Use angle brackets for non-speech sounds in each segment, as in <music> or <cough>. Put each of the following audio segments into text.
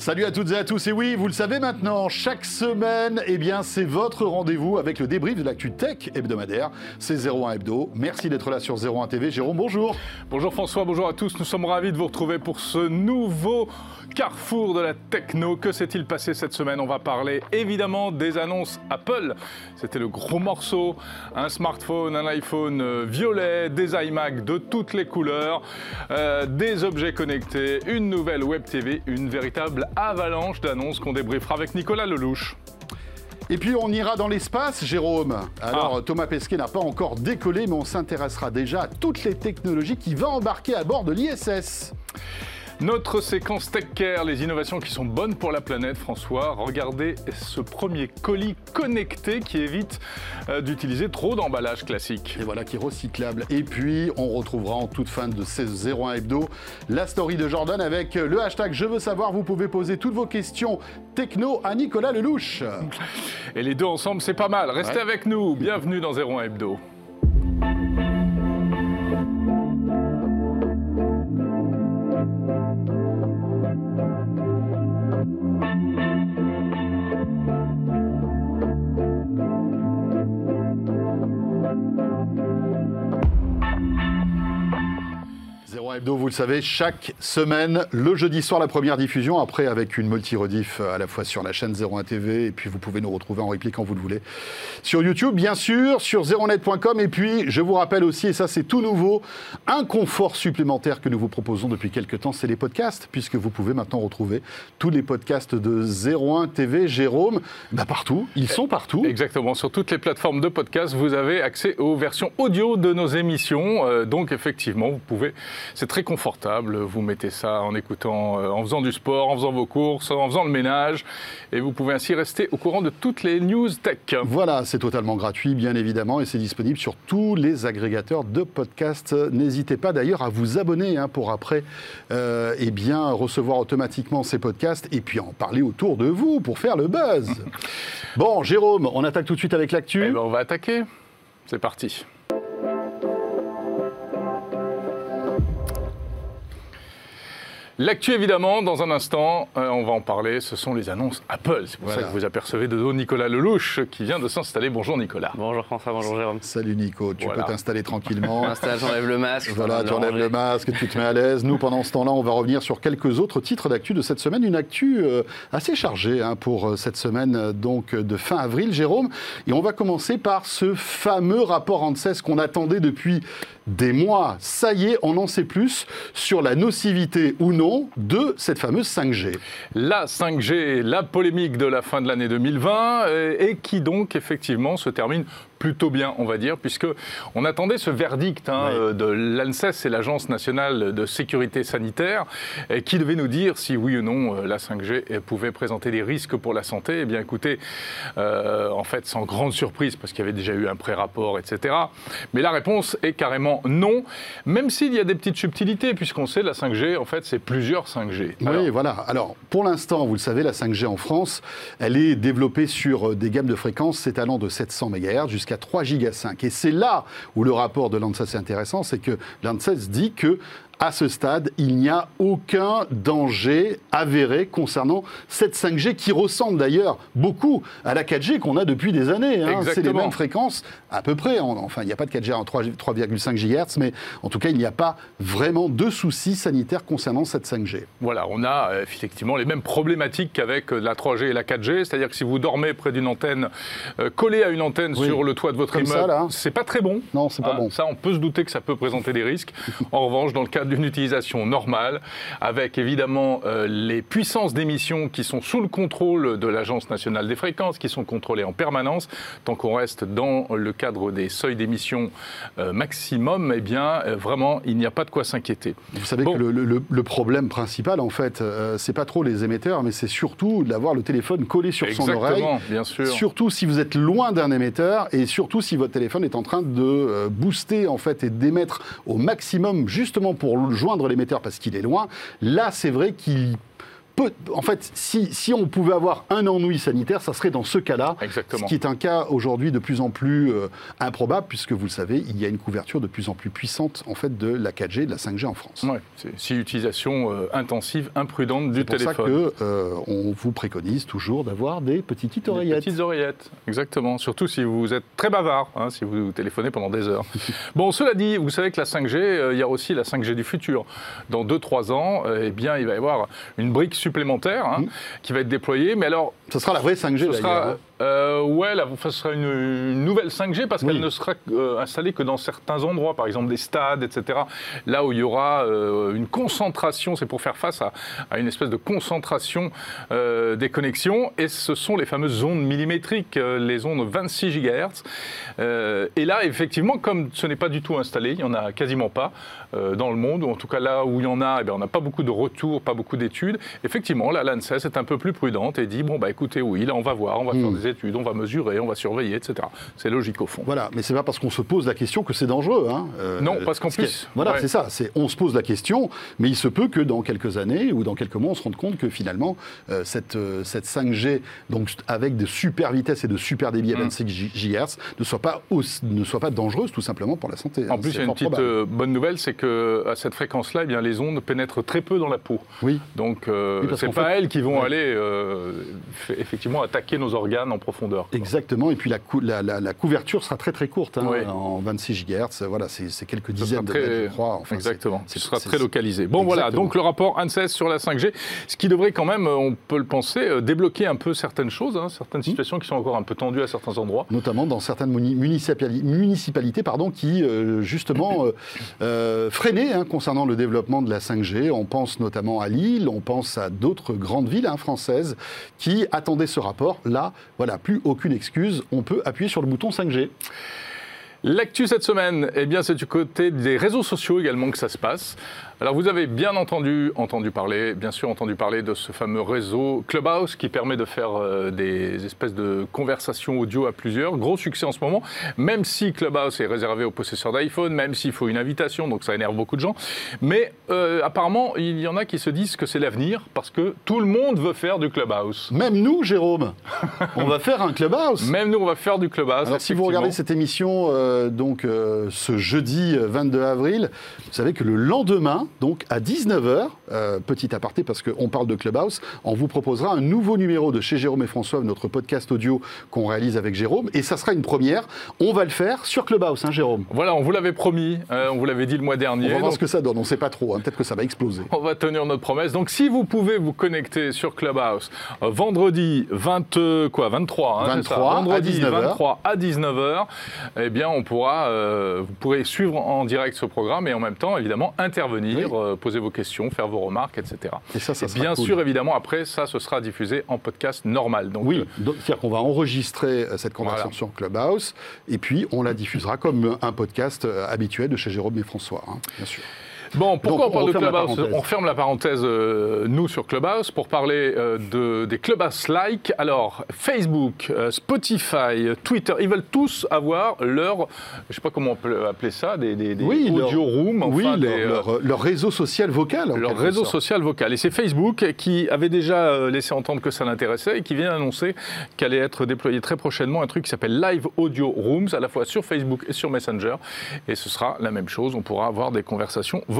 Salut à toutes et à tous. Et oui, vous le savez maintenant, chaque semaine, eh bien, c'est votre rendez-vous avec le débrief de l'actu tech hebdomadaire. C'est 01 Hebdo. Merci d'être là sur 01 TV. Jérôme, bonjour. Bonjour François, bonjour à tous. Nous sommes ravis de vous retrouver pour ce nouveau carrefour de la techno. Que s'est-il passé cette semaine? On va parler évidemment des annonces Apple. C'était le gros morceau. Un smartphone, un iPhone euh, violet, des iMac de toutes les couleurs, euh, des objets connectés, une nouvelle Web TV, une véritable avalanche d'annonces qu'on débriefera avec Nicolas Lelouch. Et puis on ira dans l'espace, Jérôme. Alors Thomas Pesquet n'a pas encore décollé, mais on s'intéressera déjà à toutes les technologies qui va embarquer à bord de l'ISS. Notre séquence Tech Care, les innovations qui sont bonnes pour la planète, François. Regardez ce premier colis connecté qui évite euh, d'utiliser trop d'emballages classiques. Et voilà, qui est recyclable. Et puis, on retrouvera en toute fin de ces 01 Hebdo la story de Jordan avec le hashtag Je veux savoir. Vous pouvez poser toutes vos questions techno à Nicolas Lelouch. Et les deux ensemble, c'est pas mal. Restez avec nous. Bienvenue dans 01 Hebdo. 01 Hebdo, vous le savez, chaque semaine, le jeudi soir, la première diffusion, après avec une multi-rediff à la fois sur la chaîne 01 TV, et puis vous pouvez nous retrouver en replay quand vous le voulez. Sur YouTube, bien sûr, sur 01net.com, et puis je vous rappelle aussi, et ça c'est tout nouveau, un confort supplémentaire que nous vous proposons depuis quelques temps, c'est les podcasts, puisque vous pouvez maintenant retrouver tous les podcasts de 01 TV, Jérôme, bah partout, ils sont partout. Exactement, sur toutes les plateformes de podcast, vous avez accès aux versions audio de nos émissions, Euh, donc effectivement, vous pouvez c'est très confortable. Vous mettez ça en écoutant, euh, en faisant du sport, en faisant vos courses, en faisant le ménage. Et vous pouvez ainsi rester au courant de toutes les news tech. Voilà, c'est totalement gratuit, bien évidemment, et c'est disponible sur tous les agrégateurs de podcasts. N'hésitez pas d'ailleurs à vous abonner hein, pour après euh, eh bien, recevoir automatiquement ces podcasts et puis en parler autour de vous pour faire le buzz. <laughs> bon, Jérôme, on attaque tout de suite avec l'actu. Eh ben, on va attaquer. C'est parti. L'actu, évidemment, dans un instant, euh, on va en parler, ce sont les annonces Apple. C'est pour Voilà. ça que vous apercevez de dos Nicolas Lelouch qui vient de s'installer. Bonjour Nicolas. Bonjour François, bonjour Jérôme. Salut Nico, tu Voilà. peux t'installer tranquillement. <laughs> J'enlève le masque. Voilà, tu enlèves le masque, tu te mets à l'aise. Nous, pendant ce temps-là, on va revenir sur quelques autres titres d'actu de cette semaine. Une actu euh, assez chargée hein, pour euh, cette semaine donc de fin avril, Jérôme. Et on va commencer par ce fameux rapport ANSES qu'on attendait depuis des mois. Ça y est, on en sait plus sur la nocivité ou non de cette fameuse 5G. La 5G, la polémique de la fin de l'année 2020, euh, et qui donc effectivement se termine plutôt bien, on va dire, puisque on attendait ce verdict hein, Oui. euh, de l'ANSES, c'est l'Agence nationale de sécurité sanitaire, qui devait nous dire si oui ou non euh, la 5G euh, pouvait présenter des risques pour la santé. Eh bien, écoutez, euh, en fait, sans grande surprise, parce qu'il y avait déjà eu un pré-rapport, etc. Mais la réponse est carrément non, même s'il y a des petites subtilités, puisqu'on sait la 5G, en fait, c'est plusieurs 5G. Alors, Oui, voilà. Alors, pour l'instant, vous le savez, la 5G en France, elle est développée sur des gammes de fréquences s'étalant de 700 MHz jusqu'à 3 giga 5. Et c'est là où le rapport de l'ANSES est intéressant, c'est que l'ANSES dit que à ce stade, il n'y a aucun danger avéré concernant cette 5G qui ressemble d'ailleurs beaucoup à la 4G qu'on a depuis des années. hein. C'est les mêmes fréquences à peu près. En- Enfin, il n'y a pas de 4G en 3 3,5 GHz, mais en tout cas, il n'y a pas vraiment de soucis sanitaires concernant cette 5G. Voilà, on a euh, effectivement les mêmes problématiques qu'avec euh, la 3G et la 4G, c'est-à-dire que si vous dormez près d'une antenne, euh, collé à une antenne Oui. sur le toit de votre Comme immeuble, c'est pas très bon. Non, c'est pas Hein, bon. Ça, on peut se douter que ça peut présenter des risques. <laughs> En revanche, dans le cadre d'une utilisation normale, avec évidemment euh, les puissances d'émission qui sont sous le contrôle de l'Agence nationale des fréquences, qui sont contrôlées en permanence, tant qu'on reste dans le cadre des seuils d'émission euh, maximum, eh bien, euh, vraiment, il n'y a pas de quoi s'inquiéter. Vous savez Bon. que le, le- le problème principal, en fait, c'est pas trop les émetteurs, mais c'est surtout d'avoir le téléphone collé sur son oreille. Bien sûr. Surtout si vous êtes loin d'un émetteur et surtout si votre téléphone est en train de booster en fait et d'émettre au maximum justement pour joindre l'émetteur parce qu'il est loin. Là, c'est vrai qu'il peut- en fait, si, si on pouvait avoir un ennui sanitaire, ça serait dans ce cas-là. Ce qui est un cas aujourd'hui de plus en plus euh, improbable, puisque vous le savez, il y a une couverture de plus en plus puissante en fait de la 4G, de la 5G en France. Ouais, c'est si utilisation euh, intensive, imprudente du C'est pour ça téléphone. que euh, on vous préconise toujours d'avoir des petites Des oreillettes. petites oreillettes, exactement. Surtout si vous êtes très bavard, hein, si vous téléphonez pendant des heures. <laughs> bon, cela dit, vous savez que la 5G, euh, il y a aussi la 5G du futur. Dans 2-3 ans, eh bien, il va y avoir une brique supplémentaire hein, qui va être déployée. Mais alors, Ce sera la vraie 5G ce sera. Euh, ouais, là, ce sera une, une nouvelle 5G parce Oui. qu'elle ne sera euh, installée que dans certains endroits, par exemple des stades, etc. Là où il y aura euh, une concentration, c'est pour faire face à, à une espèce de concentration euh, des connexions. Et ce sont les fameuses ondes millimétriques, les ondes 26 GHz. Et là, effectivement, comme ce n'est pas du tout installé, il n'y en a quasiment pas dans le monde, ou en tout cas là où il y en a, eh bien, on n'a pas beaucoup de retours, pas beaucoup d'études. Effectivement, là, l'ANSES est un peu plus prudente et dit, bon, bah écoutez, oui, là, on va voir, on va faire des études, on va mesurer, on va surveiller, etc. C'est logique au fond. Voilà, mais c'est pas parce qu'on se pose la question que c'est dangereux. hein. Euh, Non, parce qu'en plus, voilà, ouais. c'est ça. On se pose la question, mais il se peut que dans quelques années ou dans quelques mois, on se rende compte que finalement euh, cette euh, cette 5G, donc avec de super vitesses et de super débit à Mm. 25 GHz, ne soit pas aussi- ne soit pas dangereuse tout simplement pour la santé. En hein. plus, il y a une petite euh, bonne nouvelle, c'est que à cette fréquence-là, eh bien, les ondes pénètrent très peu dans la peau. Oui. Donc, euh, Oui, c'est pas fait- elles qui vont Ouais. aller euh, effectivement attaquer nos organes en profondeur. quoi. Exactement, et puis la, cou- la, la- la couverture sera très très courte, hein, Oui. en 26 GHz, voilà, c'est quelques dizaines de très- mètres, je crois. Enfin, Exactement. Ce sera très localisé. Bon, voilà. Donc, le rapport ANSES sur la 5G, ce qui devrait quand même, euh, on peut le penser, euh, débloquer un peu certaines choses, hein, Mmh. certaines situations qui sont encore un peu tendues à certains endroits. notamment dans certaines muni- municipali- municipalités pardon, qui, euh, justement, euh, euh, freinaient hein, concernant le développement de la 5G. On pense notamment à Lille, on pense à d'autres grandes villes françaises qui attendaient ce rapport. Là, voilà, plus aucune excuse, on peut appuyer sur le bouton 5G. L'actu cette semaine, eh bien, c'est du côté des réseaux sociaux également que ça se passe. Alors, vous avez bien entendu, entendu parler, bien sûr, entendu parler de ce fameux réseau Clubhouse qui permet de faire euh, des espèces de conversations audio à plusieurs. Gros succès en ce moment, même si Clubhouse est réservé aux possesseurs d'iPhone, même s'il faut une invitation, donc ça énerve beaucoup de gens. Mais euh, apparemment, il y en a qui se disent que c'est l'avenir parce que tout le monde veut faire du Clubhouse. Même nous, Jérôme, on va faire un clubhouse. <laughs> Même nous, on va faire du Clubhouse. Alors, si vous regardez cette émission euh, donc ce jeudi euh, 22 avril, vous savez que le lendemain, donc à 19h, petit aparté parce qu'on parle de Clubhouse, on vous proposera un nouveau numéro de chez Jérôme et François, notre podcast audio qu'on réalise avec Jérôme, et ça sera une première. On va le faire sur Clubhouse, hein, Jérôme. Voilà, on vous l'avait promis, euh, on vous l'avait dit le mois On dernier. va voir donc ce que ça donne. On ne sait pas trop. hein. Peut-être que ça va exploser. On va tenir notre promesse. Donc, si vous pouvez vous connecter sur Clubhouse euh, vendredi 20, euh, quoi, 23, hein, c'est ça 23 à vendredi 19 heures. 23 à 19h, eh bien, on pourra, euh, vous pourrez suivre en direct ce programme et en même temps, évidemment, intervenir, Oui. euh, poser vos questions, faire vos remarques, etc. Et ça, ça Et sera bien cool. sûr, évidemment, après, ça, ce sera diffusé en podcast normal. Donc, Oui, euh, c'est-à-dire qu'on va enregistrer euh, cette conversation Voilà. sur Clubhouse et puis on la diffusera comme un podcast habituel de chez Jérôme et François, hein, bien sûr. Bon, pourquoi Donc, on parle de Clubhouse parenthèse. On referme la parenthèse, euh, nous, sur Clubhouse, pour parler euh, de, des Clubhouse-like. Alors, Facebook, euh, Spotify, Twitter, ils veulent tous avoir leur, je sais pas comment on peut appeler ça, des, des, des Oui, audio rooms, oui, leur, des, leur- leur réseau social vocal. leur réseau sorte. social vocal. Et c'est Facebook qui avait déjà laissé entendre que ça l'intéressait et qui vient annoncer qu'allait être déployé très prochainement un truc qui s'appelle Live Audio Rooms, à la fois sur Facebook et sur Messenger. Et ce sera la même chose, on pourra avoir des conversations vocales.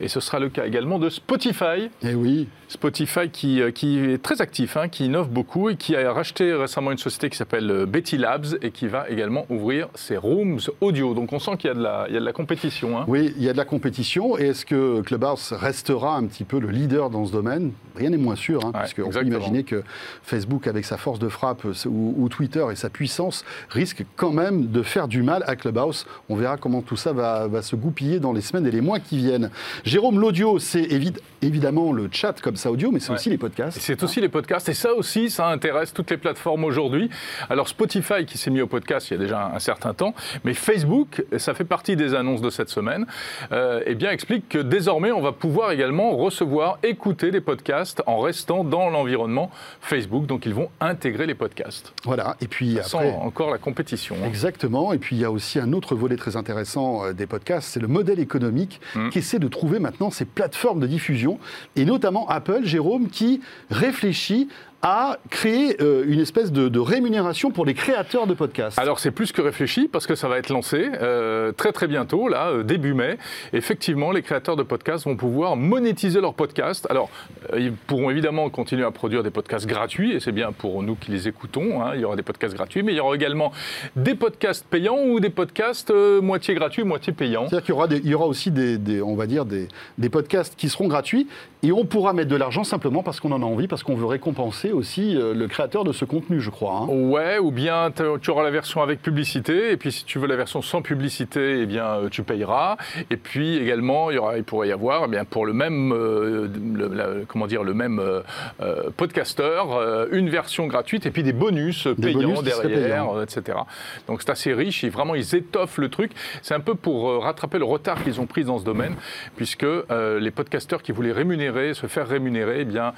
Et ce sera le cas également de Spotify. Eh oui, Spotify qui, euh, qui est très actif, hein, qui innove beaucoup et qui a racheté récemment une société qui s'appelle euh, Betty Labs et qui va également ouvrir ses rooms audio. Donc on sent qu'il y a de la, il y a de la compétition. hein. oui, il y a de la compétition. Et est-ce que Clubhouse restera un petit peu le leader dans ce domaine? Rien n'est moins sûr, hein, Ouais, puisqu'on peut imaginer que Facebook, avec sa force de frappe, euh, ou, ou Twitter et sa puissance, risque quand même de faire du mal à Clubhouse. On verra comment tout ça va, va se goupiller dans les semaines et les mois qui viennent. Jérôme, l'audio, c'est évi- évidemment le chat comme ça audio, mais c'est Ouais. aussi les podcasts. c'est aussi les podcasts. Et ça aussi, ça intéresse toutes les plateformes aujourd'hui. Alors Spotify, qui s'est mis au podcast il y a déjà un certain temps, mais Facebook, ça fait partie des annonces de cette semaine, euh, eh bien, explique que désormais, on va pouvoir également recevoir, écouter des podcasts en restant dans l'environnement Facebook. Donc ils vont intégrer les podcasts. Voilà, et puis Sans après... encore la compétition. hein. Exactement. Et puis il y a aussi un autre volet très intéressant euh, des podcasts, c'est le modèle économique Mm. qui essaient de trouver maintenant ces plateformes de diffusion, et notamment Apple, Jérôme, qui réfléchit à créer euh, une espèce de, de rémunération pour les créateurs de podcasts. Alors c'est plus que réfléchi parce que ça va être lancé euh, très très bientôt, là, euh, début mai. Effectivement, les créateurs de podcasts vont pouvoir monétiser leurs podcasts. Alors ils pourront évidemment continuer à produire des podcasts gratuits et c'est bien pour nous qui les écoutons. hein. Il y aura des podcasts gratuits, mais il y aura également des podcasts payants ou des podcasts moitié gratuits, moitié payants. C'est-à-dire qu'il y aura, des- il y aura aussi des, des- on va dire des, des podcasts qui seront gratuits et on pourra mettre de l'argent simplement parce qu'on en a envie, parce qu'on veut récompenser aussi euh, le créateur de ce contenu, je crois. hein. Ouais, ou bien tu auras la version avec publicité, et puis si tu veux la version sans publicité, eh bien euh, tu payeras. Et puis également, il, y aura, il pourrait y avoir, eh bien pour le même, euh, le- la- comment dire, le même euh, podcasteur, euh, une version gratuite et puis des bonus Des payants bonus derrière, etc. Donc c'est assez riche. Et vraiment, ils étoffent le truc. C'est un peu pour rattraper le retard qu'ils ont pris dans ce domaine, puisque les podcasteurs qui voulaient rémunérer, se faire rémunérer, eh bien,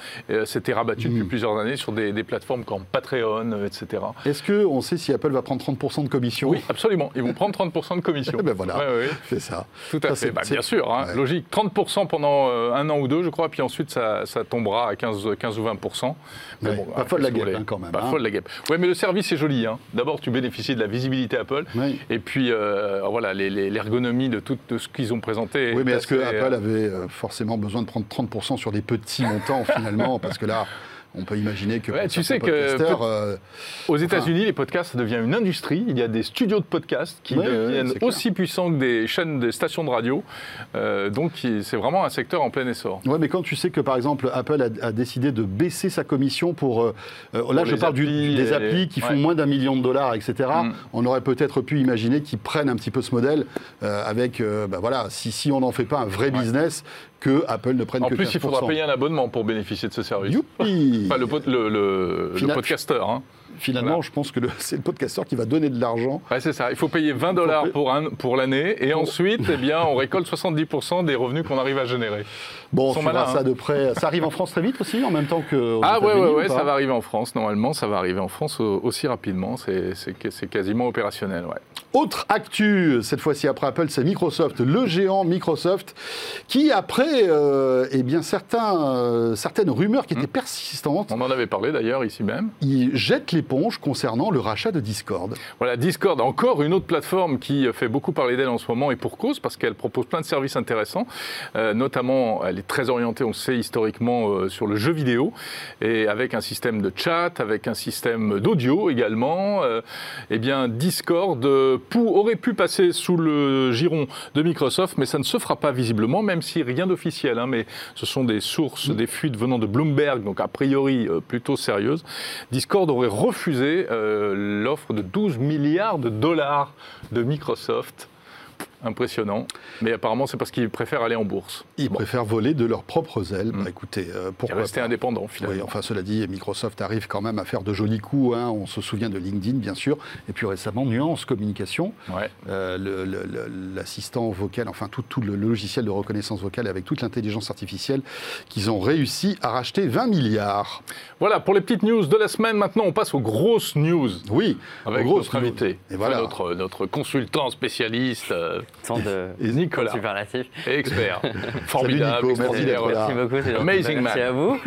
s'étaient rabattus Mmh. depuis plusieurs années sur des, des plateformes comme Patreon, euh, etc. Est-ce qu'on sait si Apple va prendre 30% de commission? Oui, absolument. Ils vont prendre 30% de commission. Eh ben voilà. Ouais, ouais, <laughs> C'est ça. tout à Ça, fait. Bah, bien sûr, hein, Ouais. logique. 30% pendant euh, un an ou deux, je crois, puis ensuite ça, ça tombera à 15, 15 ou 20%. Ouais, pas folle la guêpe, hein, quand même, Pas hein. folle la guêpe. Ouais, mais le service est joli. hein. D'abord, tu bénéficies de la visibilité Apple. Oui. Et puis, euh, voilà, l'ergonomie de tout de ce qu'ils ont présenté. Oui, mais est est-ce que Apple avait forcément besoin de prendre 30% sur des petits montants finalement? Parce que là, on peut imaginer que Ouais, tu sais que euh, Aux États-Unis, les podcasts, ça devient une industrie. Il y a des studios de podcasts qui Ouais, deviennent clair. aussi puissants que des chaînes, des stations de radio. Euh, donc, c'est vraiment un secteur en plein essor. Ouais, mais quand tu sais que par exemple Apple a, a décidé de baisser sa commission pour. euh, là, je parle du- des applis qui font moins d'un million de dollars, etc. Mm. On aurait peut-être pu imaginer qu'ils prennent un petit peu ce modèle avec. bah voilà, si, si on n'en fait pas un vrai business, que Apple ne prenne En que plus, il faudra 15%. payer un abonnement pour bénéficier de ce service. Youpi <laughs> Enfin, le, le, podcasteur. Hein. Finalement, Voilà. je pense que <laughs> c'est le podcasteur qui va donner de l'argent. Ouais, c'est ça. Il faut payer 20 dollars pour, un- pour l'année et ensuite, eh bien, on récolte 70% des revenus qu'on arrive à générer. Bon, on ça hein. de près. Ça arrive en France très vite aussi, en même temps que. Ah ouais, ouais, ouais, ça va arriver en France. Normalement, ça va arriver en France au- aussi rapidement. C'est quasiment opérationnel. Ouais. Autre actu, cette fois-ci après Apple, c'est Microsoft, le géant Microsoft, qui après euh, eh bien, certains, euh, certaines rumeurs qui étaient persistantes, On en avait parlé d'ailleurs ici même. il jette l'éponge concernant le rachat de Discord. Voilà, Discord, encore une autre plateforme qui fait beaucoup parler d'elle en ce moment et pour cause, parce qu'elle propose plein de services intéressants. Euh, notamment, elle est très orientée, on le sait historiquement, euh, sur le jeu vidéo, et avec un système de chat, avec un système d'audio également. Euh, eh bien, Discord euh, pour- aurait pu passer sous le giron de Microsoft, mais ça ne se fera pas visiblement, même si rien d'officiel. hein, mais ce sont des sources, des fuites venant de Bloomberg, donc a priori plutôt sérieuses. Discord aurait refusé euh, l'offre de 12 milliards de dollars de Microsoft. Impressionnant. Mais apparemment, c'est parce qu'ils préfèrent aller en bourse. Ils Bon, préfèrent voler de leurs propres ailes. Mm. Bah, écoutez, euh, et pourquoi rester pas. indépendant, Oui, finalement. enfin, cela dit, Microsoft arrive quand même à faire de jolis coups. hein. On se souvient de LinkedIn, bien sûr. Et puis récemment, Nuance Communication, Ouais. euh, l'assistant vocal, enfin tout, tout le logiciel de reconnaissance vocale avec toute l'intelligence artificielle qu'ils ont réussi à racheter 20 milliards. Voilà, pour les petites news de la semaine, maintenant, on passe aux grosses news. Oui, Avec grosse notre invité, Et voilà. Enfin, notre, notre consultant spécialiste, euh, Tant de Et Nicolas, superlatifs. expert, <laughs> formidable, Nico, merci. Merci beaucoup, c'est gentil. Amazing Merci man. à vous.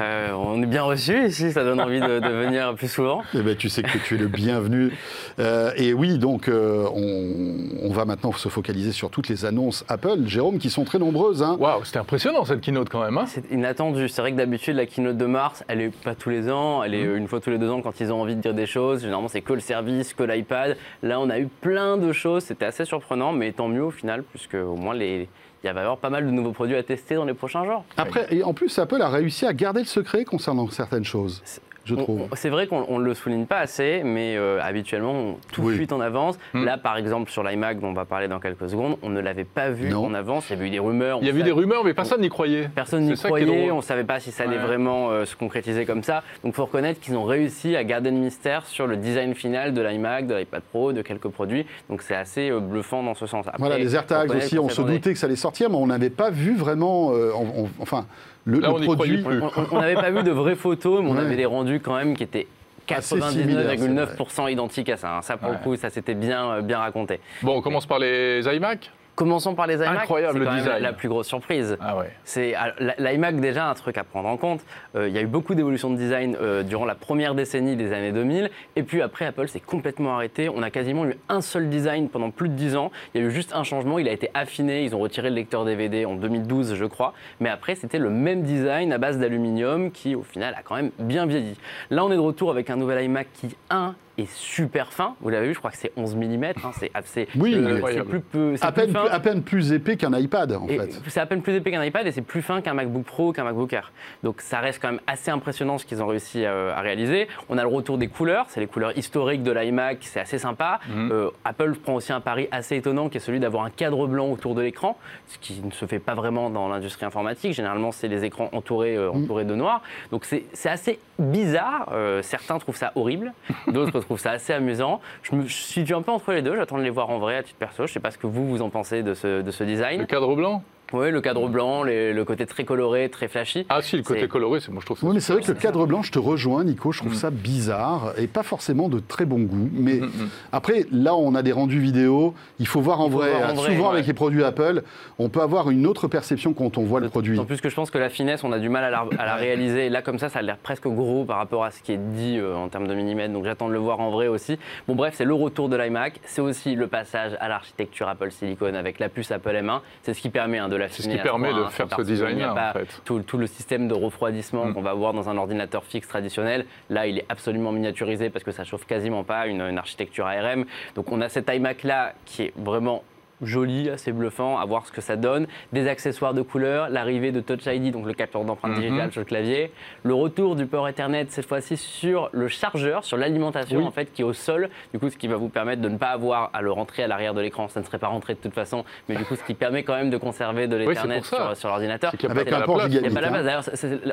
Euh, on est bien reçus ici, ça donne envie de, de venir plus souvent. Eh ben, tu sais que tu es le bienvenu. Euh, et oui, donc euh, on, on va maintenant se focaliser sur toutes les annonces Apple, Jérôme, qui sont très nombreuses. hein. Waouh, c'était impressionnant cette keynote quand même. hein. C'est inattendu. C'est vrai que d'habitude, la keynote de mars, elle est pas tous les ans. Elle est Mmh. une fois tous les deux ans quand ils ont envie de dire des choses. Généralement, c'est que le service, que l'iPad. Là, on a eu plein de choses. C'était assez surprenant, mais tant mieux au final, puisque au moins, les... il va y avoir pas mal de nouveaux produits à tester dans les prochains jours. Après, et en plus, Apple a réussi à garder le secret concernant certaines choses, je trouve. C'est vrai qu'on ne le souligne pas assez, mais euh, habituellement, on- tout Oui. fuite en avance. Hmm. Là, par exemple, sur l'iMac, dont on va parler dans quelques secondes, on ne l'avait pas vu Non. en avance. Il y avait eu des rumeurs. Il y avait eu des rumeurs, mais personne n'y croyait. Personne n'y croyait, on ne savait pas si ça allait Ouais. vraiment euh, se concrétiser comme ça. Donc il faut reconnaître qu'ils ont réussi à garder le mystère sur le design final de l'iMac, de l'iPad Pro, de quelques produits. Donc c'est assez euh, bluffant dans ce sens. Après, Voilà, les AirTags aussi, on se doutait que ça allait sortir, mais on n'avait pas vu vraiment, euh, on- on- enfin, le, Là, le on y produit. plus. On- n'avait pas vu de vraies photos, mais on Ouais. avait des rendus quand même qui étaient Assez similaires, 99,9% identiques à ça. hein. Ça, pour Ouais. le coup, ça s'était bien, euh, bien raconté. Bon, on commence par les iMac Commençons par les iMac. Incroyable c'est le design. la plus grosse surprise. Ah ouais. C'est la- l'iMac déjà un truc à prendre en compte. Euh, Il y a eu beaucoup d'évolutions de design euh, durant la première décennie des années 2000, et puis après Apple s'est complètement arrêté. On a quasiment eu un seul design pendant plus de 10 ans. Il y a eu juste un changement, il a été affiné. Ils ont retiré le lecteur DVD en 2012, je crois. Mais après c'était le même design à base d'aluminium qui au final a quand même bien vieilli. Là on est de retour avec un nouvel iMac qui un est super fin. Vous l'avez vu, je crois que c'est 11 mm. c'est assez. Oui, euh, c'est plus, peu- c'est À plus peine, fin. à peine plus épais qu'un iPad, en Et fait. C'est à peine plus épais qu'un iPad et c'est plus fin qu'un MacBook Pro ou qu'un MacBook Air. Donc ça reste quand même assez impressionnant ce qu'ils ont réussi à, à réaliser. On a le retour des couleurs, c'est les couleurs historiques de l'iMac, c'est assez sympa. Mhm. Euh, Apple prend aussi un pari assez étonnant qui est celui d'avoir un cadre blanc autour de l'écran, ce qui ne se fait pas vraiment dans l'industrie informatique. Généralement, c'est les écrans entourés, euh, entourés de noir. Donc c'est c'est assez bizarre. Euh, certains trouvent ça horrible, <laughs> d'autres trouvent ça assez amusant. Je me situe un peu entre les deux, j'attends de les voir en vrai à titre perso. Je ne sais pas ce que vous, vous en pensez de ce, de ce design. Le cadre blanc? Oui, le cadre blanc, les- le côté très coloré, très flashy. Ah si, le côté coloré, c'est moi je trouve ça. Oui, mais c'est vrai que le cadre blanc, je te rejoins, Nico, je trouve Mm. ça bizarre et pas forcément de très bon goût. Mais Mm, mm. après, là, on a des rendus vidéo, il faut voir en faut vrai. voir en vrai, Souvent, ouais. avec les produits Apple, on peut avoir une autre perception quand on voit le produit. En plus que je pense que la finesse, on a du mal à la, à la réaliser. Et là, comme ça, ça a l'air presque gros par rapport à ce qui est dit euh, en termes de millimètres. Donc j'attends de le voir en vrai aussi. Bon, bref, c'est le retour de l'iMac. C'est aussi le passage à l'architecture Apple Silicon avec la puce Apple M1. C'est ce qui permet hein, de C'est ce qui permet de hein, faire c'est ce design-là, en pas fait. Tout, tout le système de refroidissement Mm. qu'on va avoir dans un ordinateur fixe traditionnel. Là, il est absolument miniaturisé parce que ça chauffe quasiment pas, une, une architecture ARM. Donc on a cet iMac là qui est vraiment joli, assez bluffant, à voir ce que ça donne. Des accessoires de couleur, l'arrivée de Touch ID, donc le capteur d'empreinte Mhm. digitale sur le clavier, le retour du port Ethernet cette fois-ci sur le chargeur, sur l'alimentation Oui. en fait qui est au sol, du coup ce qui va vous permettre de ne pas avoir à le rentrer à l'arrière de l'écran, ça ne serait pas rentré de toute façon, mais du coup ce qui permet quand même de conserver de l'Ethernet sur, sur l'ordinateur. Avec un la port place. Il n'y a pas la place. D'ailleurs,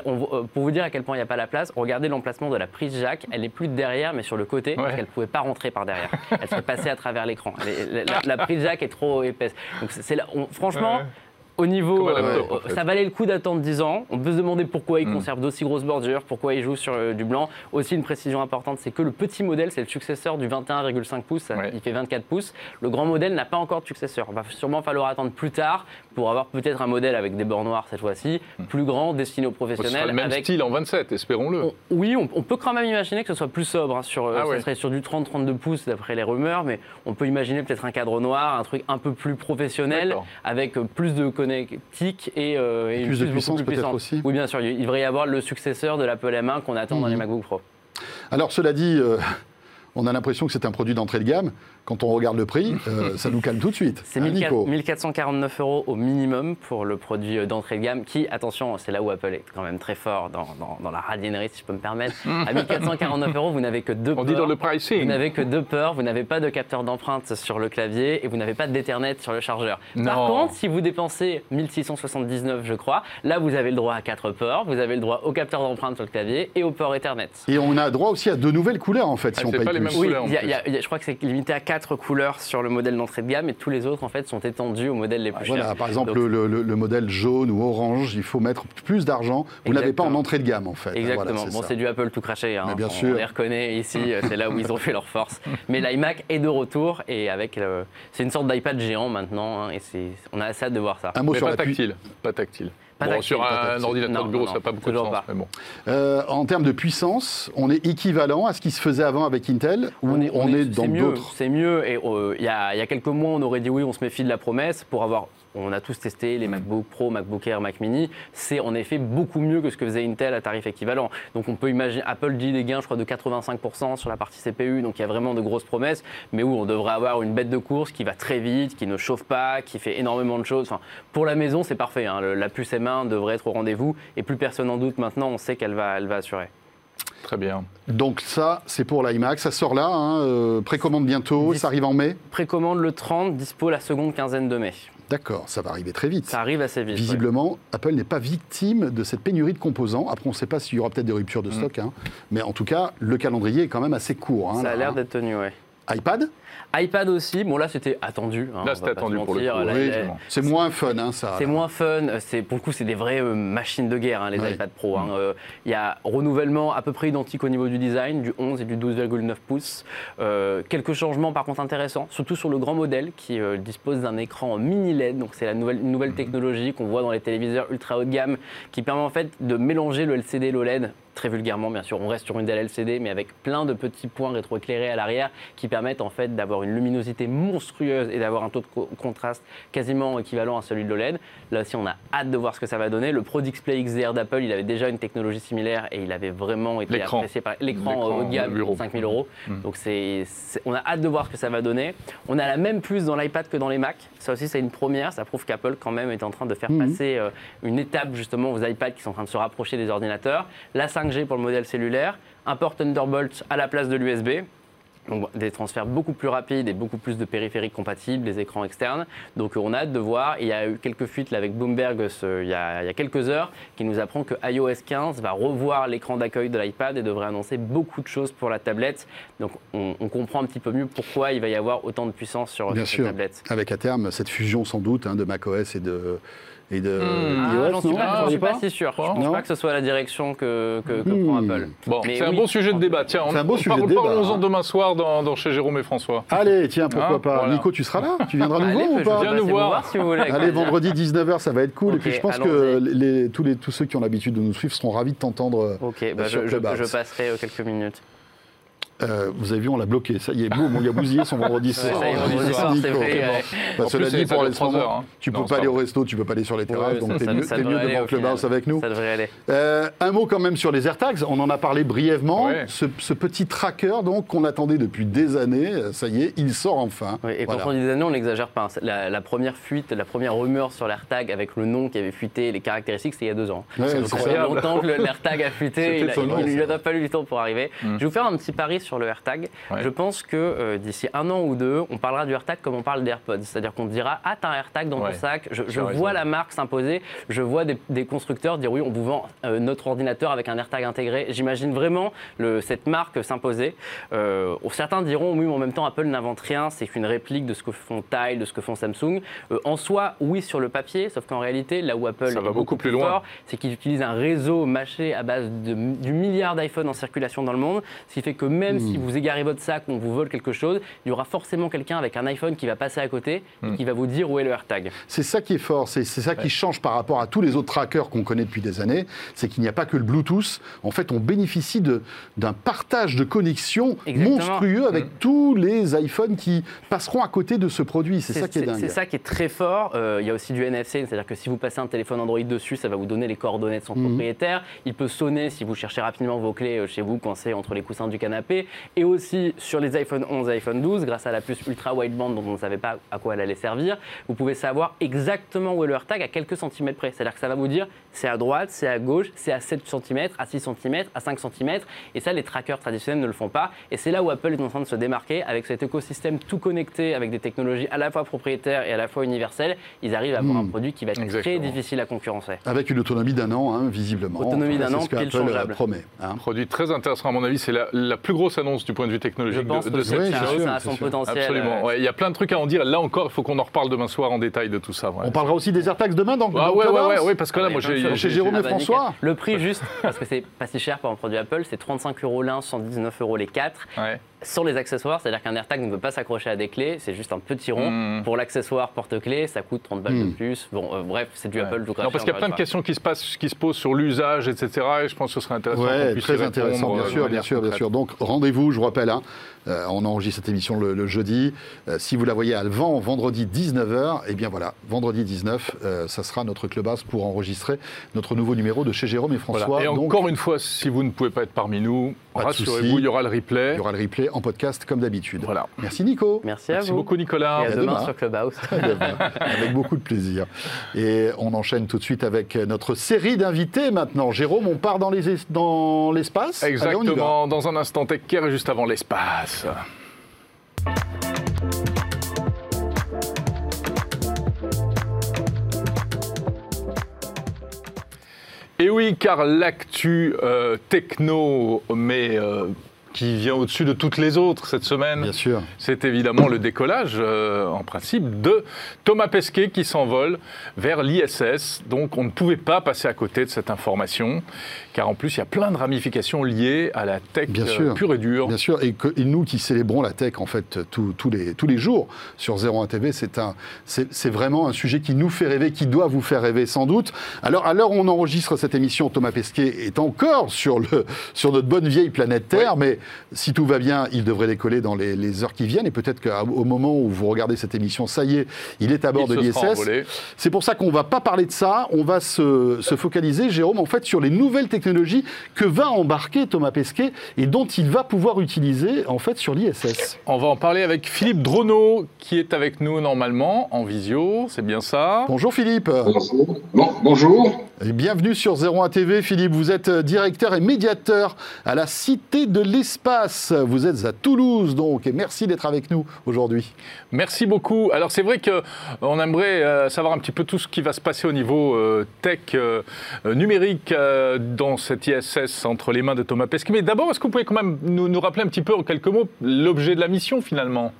euh, pour vous dire à quel point il n'y a pas la place, regardez l'emplacement de la prise jack. Elle n'est plus derrière, mais sur le côté, parce Ouais. qu'elle ne pouvait pas rentrer par derrière. Elle serait passée à travers l'écran. Elle est- La, la- la prise jack est trop épaisse. Donc, franchement. Au niveau, euh, en fait. ça valait le coup d'attendre 10 ans. On peut se demander pourquoi il Mm. conserve d'aussi grosses bordures, pourquoi il joue sur euh, du blanc. Aussi, une précision importante, c'est que le petit modèle, c'est le successeur du 21,5 pouces. Ouais. Il fait 24 pouces. Le grand modèle n'a pas encore de successeur. Il va sûrement falloir attendre plus tard pour avoir peut-être un modèle avec des bords noirs cette fois-ci, plus grand, destiné aux professionnels. le même avec style en 27, espérons-le. on- oui, on, on peut quand même imaginer que ce soit plus sobre. hein, sur, euh, Ah ça ouais. serait sur du 30-32 pouces d'après les rumeurs, mais on peut imaginer peut-être un cadre noir, un truc un peu plus professionnel, avec plus de connectique et, euh, et plus de puissance plus peut-être aussi. Oui, bien sûr, il devrait y avoir le successeur de l'Apple M1 qu'on attend dans Mhm. les MacBook Pro. Alors, cela dit, euh, on a l'impression que c'est un produit d'entrée de gamme. Quand on regarde le prix, euh, <laughs> ça nous calme tout de suite. C'est Hein, 1400 Nico 1449 euros au minimum pour le produit euh, d'entrée de gamme qui, attention, c'est là où Apple est quand même très fort dans, dans- dans la radinerie, si je peux me permettre. <laughs> À 1449 euros, vous n'avez que deux On dit dans le Vous pricing. n'avez que deux ports, vous n'avez pas de capteur d'empreinte sur le clavier et vous n'avez pas d'Ethernet sur le chargeur. Par contre, si vous dépensez 1679, je crois, là vous avez le droit à quatre ports, vous avez le droit au capteur d'empreinte sur le clavier et au port Ethernet. Et on a droit aussi à deux nouvelles couleurs, en fait, si Ah, on c'est paye pas les mêmes Oui, couleurs, en il y a- plus. il y a- il y a- je crois que c'est limité à quatre couleurs sur le modèle d'entrée de gamme et tous les autres en fait sont étendus aux modèles les plus Voilà, chers. par exemple, Donc, le, le- le modèle jaune ou orange, il faut mettre plus d'argent. Vous n'avez pas en entrée de gamme, en fait. Exactement. Voilà, bon, c'est du Apple tout craché. Hein. Mais bien on, sûr. on les reconnaît ici. euh, c'est là où ils ont fait leur force. <laughs> Mais l'iMac est de retour et avec, euh, c'est une sorte d'iPad géant maintenant. hein, et c'est, on a assez hâte de voir ça. Un mot Mais sur pas la tactile. Pas tactile. Pas Bon, tactile, sur un ordinateur Non, de bureau, non, ça n'a pas beaucoup de sens. pas. Mais bon. Euh, en termes de puissance, on est équivalent à ce qui se faisait avant avec Intel ou on est, dans c'est mieux, d'autres C'est mieux. Et euh, il y, a, il y a quelques mois, on aurait dit oui, on se méfie de la promesse pour avoir. On a tous testé les MacBook Pro, MacBook Air, Mac Mini. C'est en effet beaucoup mieux que ce que faisait Intel à tarif équivalent. Donc on peut imaginer, Apple dit des gains, je crois, de 85% sur la partie CPU. Donc il y a vraiment de grosses promesses. Mais où on devrait avoir une bête de course qui va très vite, qui ne chauffe pas, qui fait énormément de choses. Enfin, pour la maison, c'est parfait. hein. Le- La puce M1 devrait être au rendez-vous. Et plus personne n'en doute maintenant, on sait qu'elle va, elle va assurer. Très bien. Donc ça, c'est pour l'iMac. Ça sort là, hein, euh, précommande bientôt, Dis- ça arrive en mai? Précommande le 30, dispo la seconde quinzaine de mai. D'accord, ça va arriver très vite. Ça arrive assez vite. ouais. Visiblement, Apple n'est pas victime de cette pénurie de composants. Après, on ne sait pas s'il y aura peut-être des ruptures de stock. hein. Mais en tout cas, le calendrier est quand même assez court. hein, Ça a l'air hein. d'être tenu, ouais. iPad? iPad aussi, bon là c'était attendu. hein, Là, on c'était va pas se attendu pour le mentir. coup, Oui, c'est moins fun, hein, ça. C'est moins fun. C'est pour le coup, c'est des vraies euh, machines de guerre, hein, les iPad Pro. hein. Euh, Il y a renouvellement à peu près identique au niveau du design, du 11 et du 12,9 pouces. Euh, quelques changements par contre intéressants, surtout sur le grand modèle qui euh, dispose d'un écran mini LED. Donc c'est la nouvelle, une nouvelle technologie qu'on voit dans les téléviseurs ultra haut de gamme, qui permet en fait de mélanger le LCD et l'OLED. Très vulgairement, bien sûr, on reste sur une Dell LCD, mais avec plein de petits points rétroéclairés à l'arrière qui permettent en fait d'avoir une luminosité monstrueuse et d'avoir un taux de co- contraste quasiment équivalent à celui de l'OLED. Là aussi, on a hâte de voir ce que ça va donner. Le Pro Display XDR d'Apple, il avait déjà une technologie similaire et il avait vraiment été L'écran. apprécié par l'écran euh, haut de gamme, de bureau. 5000 euros. Mm. Donc c'est, on a hâte de voir ce que ça va donner. On a la même puce dans l'iPad que dans les Mac. Ça aussi, c'est une première. Ça prouve qu'Apple quand même est en train de faire Mhm. passer euh, une étape justement aux iPads qui sont en train de se rapprocher des ordinateurs. La 5G pour le modèle cellulaire, un port Thunderbolt à la place de l'USB. Donc des transferts beaucoup plus rapides et beaucoup plus de périphériques compatibles, des écrans externes. Donc euh, on a hâte de voir. Il y a eu quelques fuites là, avec Bloomberg ce- il, y a, il y a quelques heures qui nous apprend que iOS 15 va revoir l'écran d'accueil de l'iPad et devrait annoncer beaucoup de choses pour la tablette. Donc on, on comprend un petit peu mieux pourquoi il va y avoir autant de puissance sur, Bien sur sûr. cette tablette. Avec à terme cette fusion sans doute hein, de macOS et de, et de Hmm. Ah, iOS, suis, non pas, suis si sûr. Je Non. pense pas que ce soit la direction que, que, que Hmm. prend Apple. Bon, c'est un bon sujet de débat. Tiens, on, un on sujet de parle- débat, parlons-en hein. demain soir dans, dans chez Jérôme et François. Allez, tiens, pourquoi Hein, pas. voilà. Nico, tu seras là Tu viendras nous voir ou pas Viens nous voir. si vous voulez. Allez, vendredi 19h, ça va être cool. et puis je pense que les, tous, les, tous ceux qui ont l'habitude de nous suivre seront ravis de t'entendre. euh, Ok, bah, je, je- Clubhouse. je passerai euh, quelques minutes. Euh, vous avez vu, on l'a bloqué. Ça y est, boum, il a bousillé son vendredi soir. ça y est, vendredi soir, c'est vrai. ouais. Bah, cela plus, dit, pour moments, heures, hein. tu peux Non, pas aller au resto, tu peux pas aller sur les terrasses, Ouais, donc t'es mieux, ça mieux aller devant Clubhouse avec nous. Ça devrait aller. Euh, un mot quand même sur les AirTags, on en a parlé brièvement. Ouais. Ce, ce petit tracker donc qu'on attendait depuis des années, euh, ça y est, il sort enfin. Et Voilà. quand on dit des années, on n'exagère pas. hein. La, la première fuite, la première rumeur sur l'AirTag avec le nom qui avait fuité, les caractéristiques, c'était il y a deux ans. C'est ça fait longtemps que l'AirTag a fuité. Il, lui a pas eu du temps pour arriver. Mm. Je vais vous faire un petit pari sur le AirTag. Ouais. Je pense que euh, d'ici un an ou deux, on parlera du AirTag comme on parle d'AirPods. C'est-à-dire qu'on dira Ah, t'as un AirTag dans Ouais. ton sac. Je, je as raison. vois la marque s'imposer. Je vois des, des constructeurs dire Oui, on vous vend euh, notre ordinateur avec un AirTag intégré. J'imagine vraiment le- cette marque s'imposer. Euh, certains diront Oui, mais en même temps, Apple n'invente rien. C'est qu'une réplique de ce que font Tile, de ce que font Samsung. En soi, oui, sur le papier, sauf qu'en réalité, là où Apple Ça va beaucoup plus loin. fort, c'est qu'ils utilisent un réseau mâché à base de, du milliard d'iPhone en circulation dans le monde, ce qui fait que même si vous égarez votre sac ou on vous vole quelque chose, il y aura forcément quelqu'un avec un iPhone qui va passer à côté et qui va vous dire où est le AirTag. C'est ça qui est fort, c'est c'est ça qui change par rapport à tous les autres trackers qu'on connaît depuis des années, c'est qu'il n'y a pas que le Bluetooth. En fait, on bénéficie d'un partage de connexion Exactement. monstrueux avec tous les iPhones qui passeront à côté de ce produit. C'est ça qui est dingue. C'est ça qui est très fort. Euh, il y a aussi du NFC, c'est-à-dire que si vous passez un téléphone Android dessus, ça va vous donner les coordonnées de son propriétaire. Il peut sonner si vous cherchez rapidement vos clés euh, chez vous, coincées entre les coussins du canapé. Et aussi sur les iPhone 11 et iPhone 12, grâce à la puce ultra wideband dont on ne savait pas à quoi elle allait servir, vous pouvez savoir exactement où est le AirTag à quelques centimètres près. C'est-à-dire que ça va vous dire c'est à droite, c'est à gauche, c'est à 7 cm, à 6 cm, à 5 cm. Et ça, les trackers traditionnels ne le font pas. Et c'est là où Apple est en train de se démarquer avec cet écosystème tout connecté, avec des technologies à la fois propriétaires et à la fois universelles. Ils arrivent à avoir un produit qui va être très difficile à concurrencer. Avec une autonomie d'un an, hein, visiblement. Autonomie d'un c'est an, pile euh, changeable. promet. hein. Produit très intéressant à mon avis, c'est la, la plus grosse annonce du point de vue Je technologique pense de, cette Oui, ça, sûr, a son sûr. potentiel. Absolument. euh, Ouais, Il y a plein de trucs à en dire. Là encore, il faut qu'on en reparle demain soir en détail de tout ça. ouais. On parlera aussi des AirTags demain dans, Ah dans ouais, ouais, ouais, ouais, parce que là, Ah, moi, j'ai. Chez Jérôme et François. Le prix juste, parce que c'est pas si cher pour un produit Apple, c'est 35 euros l'un, 119 euros les quatre. Sur les accessoires, c'est-à-dire qu'un AirTag ne peut pas s'accrocher à des clés, c'est juste un petit rond. Mm. Pour l'accessoire porte-clés, ça coûte 30 balles de plus. Bon, euh, bref, c'est du Ouais. Apple tout Non, parce qu'il y a plein de questions qui se, passent, qui se posent sur l'usage, etc. Et je pense que ce serait intéressant. Ouais, très intéressant, bien euh, de sûr, bien sûr, bien sûr. Donc rendez-vous, je vous rappelle, hein, euh, on enregistre cette émission le, le jeudi. Euh, si vous la voyez à Levent, vendredi 19h, et bien voilà, vendredi 19, euh, ça sera notre clubhouse pour enregistrer notre nouveau numéro de chez Jérôme et Voilà. François. Et Donc, encore une fois, si vous ne pouvez pas être parmi nous, Pas de rassurez-vous, souci. il y aura le replay. il y aura le replay en podcast comme d'habitude. Voilà. Merci Nico. Merci à Merci vous. beaucoup, Nicolas. Et à à demain, demain. sur Clubhouse. Demain, Avec beaucoup de plaisir. Et on enchaîne tout de suite avec notre série d'invités maintenant. Jérôme, on part dans les es- dans l'espace Allez, on y va. Exactement, dans un instant tech care juste avant l'espace. Et oui, car l'actu euh, techno, mais euh, qui vient au-dessus de toutes les autres cette semaine. Bien sûr. C'est évidemment le décollage, euh, en principe, de Thomas Pesquet qui s'envole vers l'ISS. Donc on ne pouvait pas passer à côté de cette information, car en plus il y a plein de ramifications liées à la tech Bien euh, sûr. pure et dure. Bien sûr, et, que, et nous qui célébrons la tech en fait tous- les, tous les jours sur 01 TV, c'est un, c'est c'est vraiment un sujet qui nous fait rêver, qui doit vous faire rêver sans doute. Alors à l'heure où on enregistre cette émission, Thomas Pesquet est encore sur, le, sur notre bonne vieille planète Terre, mais si tout va bien, il devrait décoller dans les, les heures qui viennent, et peut-être qu'au moment où vous regardez cette émission, ça y est, il est à bord Il de l'ISS. C'est pour ça qu'on va pas parler de ça, on va se, se focaliser, Jérôme, en fait, sur les nouvelles technologies que va embarquer Thomas Pesquet et dont il va pouvoir utiliser, en fait, sur l'ISS. On va en parler avec Philippe Drono, qui est avec nous normalement en visio, c'est bien ça? Bonjour Philippe, Bonjour. Bon, bonjour. et bienvenue sur 01 TV. Philippe, vous êtes euh, directeur et médiateur à la Cité de l'Espace. Vous êtes à Toulouse, donc, et merci d'être avec nous aujourd'hui. Merci beaucoup. Alors c'est vrai qu'on aimerait euh, savoir un petit peu tout ce qui va se passer au niveau euh, tech euh, euh, numérique euh, dans cette ISS entre les mains de Thomas Pesquet. Mais d'abord, est-ce que vous pouvez quand même nous rappeler un petit peu en quelques mots l'objet de la mission finalement?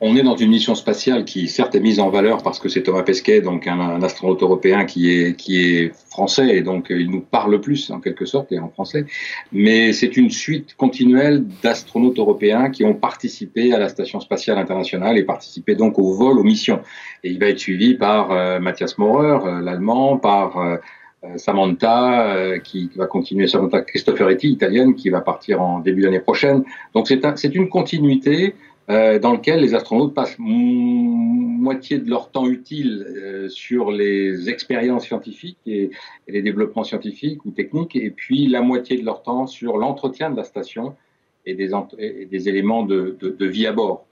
On est dans une mission spatiale qui, certes, est mise en valeur parce que c'est Thomas Pesquet, donc un, un astronaute européen qui est, qui est français et donc euh, il nous parle plus en quelque sorte et en français. Mais c'est une suite continuelle d'astronautes européens qui ont participé à la station spatiale internationale et participé donc au vol, aux missions. Et il va être suivi par euh, Matthias Maurer, euh, l'allemand, par euh, Samantha, euh, qui va continuer, Samantha Cristoforetti, italienne, qui va partir en début d'année prochaine. Donc c'est un- c'est une continuité euh, dans lequel les astronautes passent moitié de leur temps utile euh, sur les expériences scientifiques et, et les développements scientifiques ou techniques, et puis la moitié de leur temps sur l'entretien de la station et des, ent- et des éléments de, de- de vie à bord.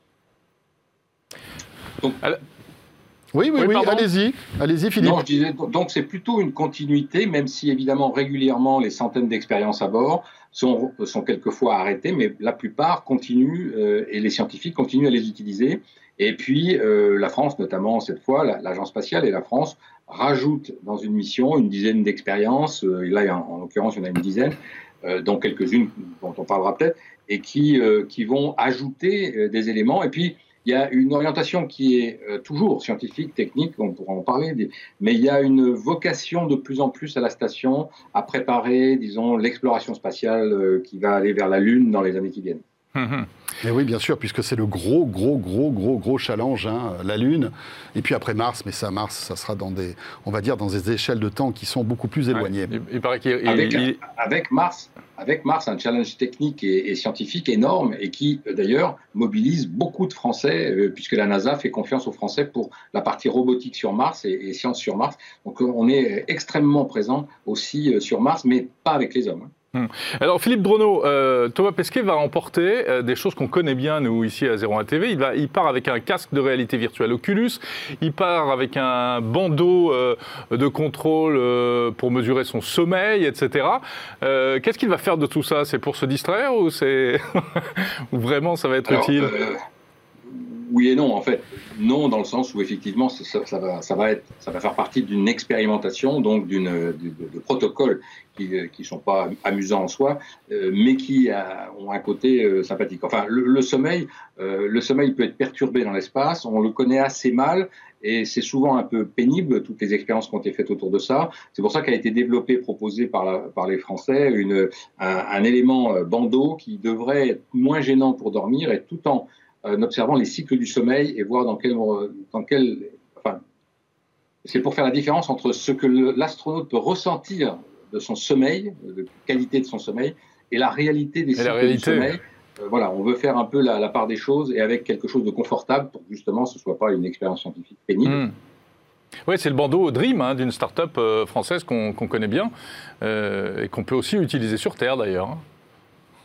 Oui, oui, Oui, allez-y, allez-y Philippe. Non, je disais, donc c'est plutôt une continuité, même si évidemment régulièrement les centaines d'expériences à bord sont, sont quelquefois arrêtées, mais la plupart continuent euh, et les scientifiques continuent à les utiliser. Et puis euh, la France, notamment cette fois, la- l'agence spatiale et la France rajoutent dans une mission une dizaine d'expériences. euh, là, en, en l'occurrence, il y en a une dizaine, dont quelques-unes dont on parlera peut-être, et qui, qui vont ajouter des éléments. Et puis il y a une orientation qui est euh, toujours scientifique, technique, on pourra en parler, mais il y a une vocation de plus en plus à la station à préparer, disons, l'exploration spatiale euh, qui va aller vers la Lune dans les années qui viennent. <laughs> Et oui, bien sûr, puisque c'est le gros, gros, gros, gros, gros challenge, hein, la Lune. Et puis après Mars, mais ça, Mars, ça sera dans des, on va dire, dans des échelles de temps qui sont beaucoup plus éloignées. Ouais, il, il paraît qu'il il- Avec, il- avec Mars, avec Mars, un challenge technique et, et scientifique énorme et qui, euh, d'ailleurs, mobilise beaucoup de Français, euh, puisque la NASA fait confiance aux Français pour la partie robotique sur Mars et, et sciences sur Mars. Donc, euh, on est extrêmement présent aussi sur Mars, mais pas avec les hommes. hein. Alors Philippe Drono, euh, Thomas Pesquet va emporter euh, des choses qu'on connaît bien nous ici à 01 TV. Il, va, il part avec un casque de réalité virtuelle Oculus, il part avec un bandeau euh, de contrôle pour mesurer son sommeil, etc. Qu'est-ce qu'il va faire de tout ça? C'est pour se distraire ou c'est <laughs> vraiment ça va être Alors, utile? Oui et non, en fait. Non, dans le sens où effectivement, ça, va, être, ça va faire partie d'une expérimentation, donc d'une, de, protocoles qui ne sont pas amusants en soi, euh, mais qui a- ont un côté euh, sympathique. Enfin, le, sommeil, euh, le sommeil peut être perturbé dans l'espace, on le connaît assez mal, et c'est souvent un peu pénible, toutes les expériences qui ont été faites autour de ça. C'est pour ça qu'a été développé, proposé par, par les Français, une, un, élément euh, bandeau qui devrait être moins gênant pour dormir, et tout en en observant les cycles du sommeil et voir dans quel, dans quel enfin, c'est pour faire la différence entre ce que l'astronaute peut ressentir de son sommeil, de qualité de son sommeil, et la réalité des Et cycles réalité. du sommeil. Euh, voilà, on veut faire un peu la, la part des choses et avec quelque chose de confortable pour que justement ce soit pas une expérience scientifique pénible. Hmm. Oui, c'est le bandeau Dream hein, d'une start-up euh, française qu'on connaît bien euh, et qu'on peut aussi utiliser sur Terre d'ailleurs.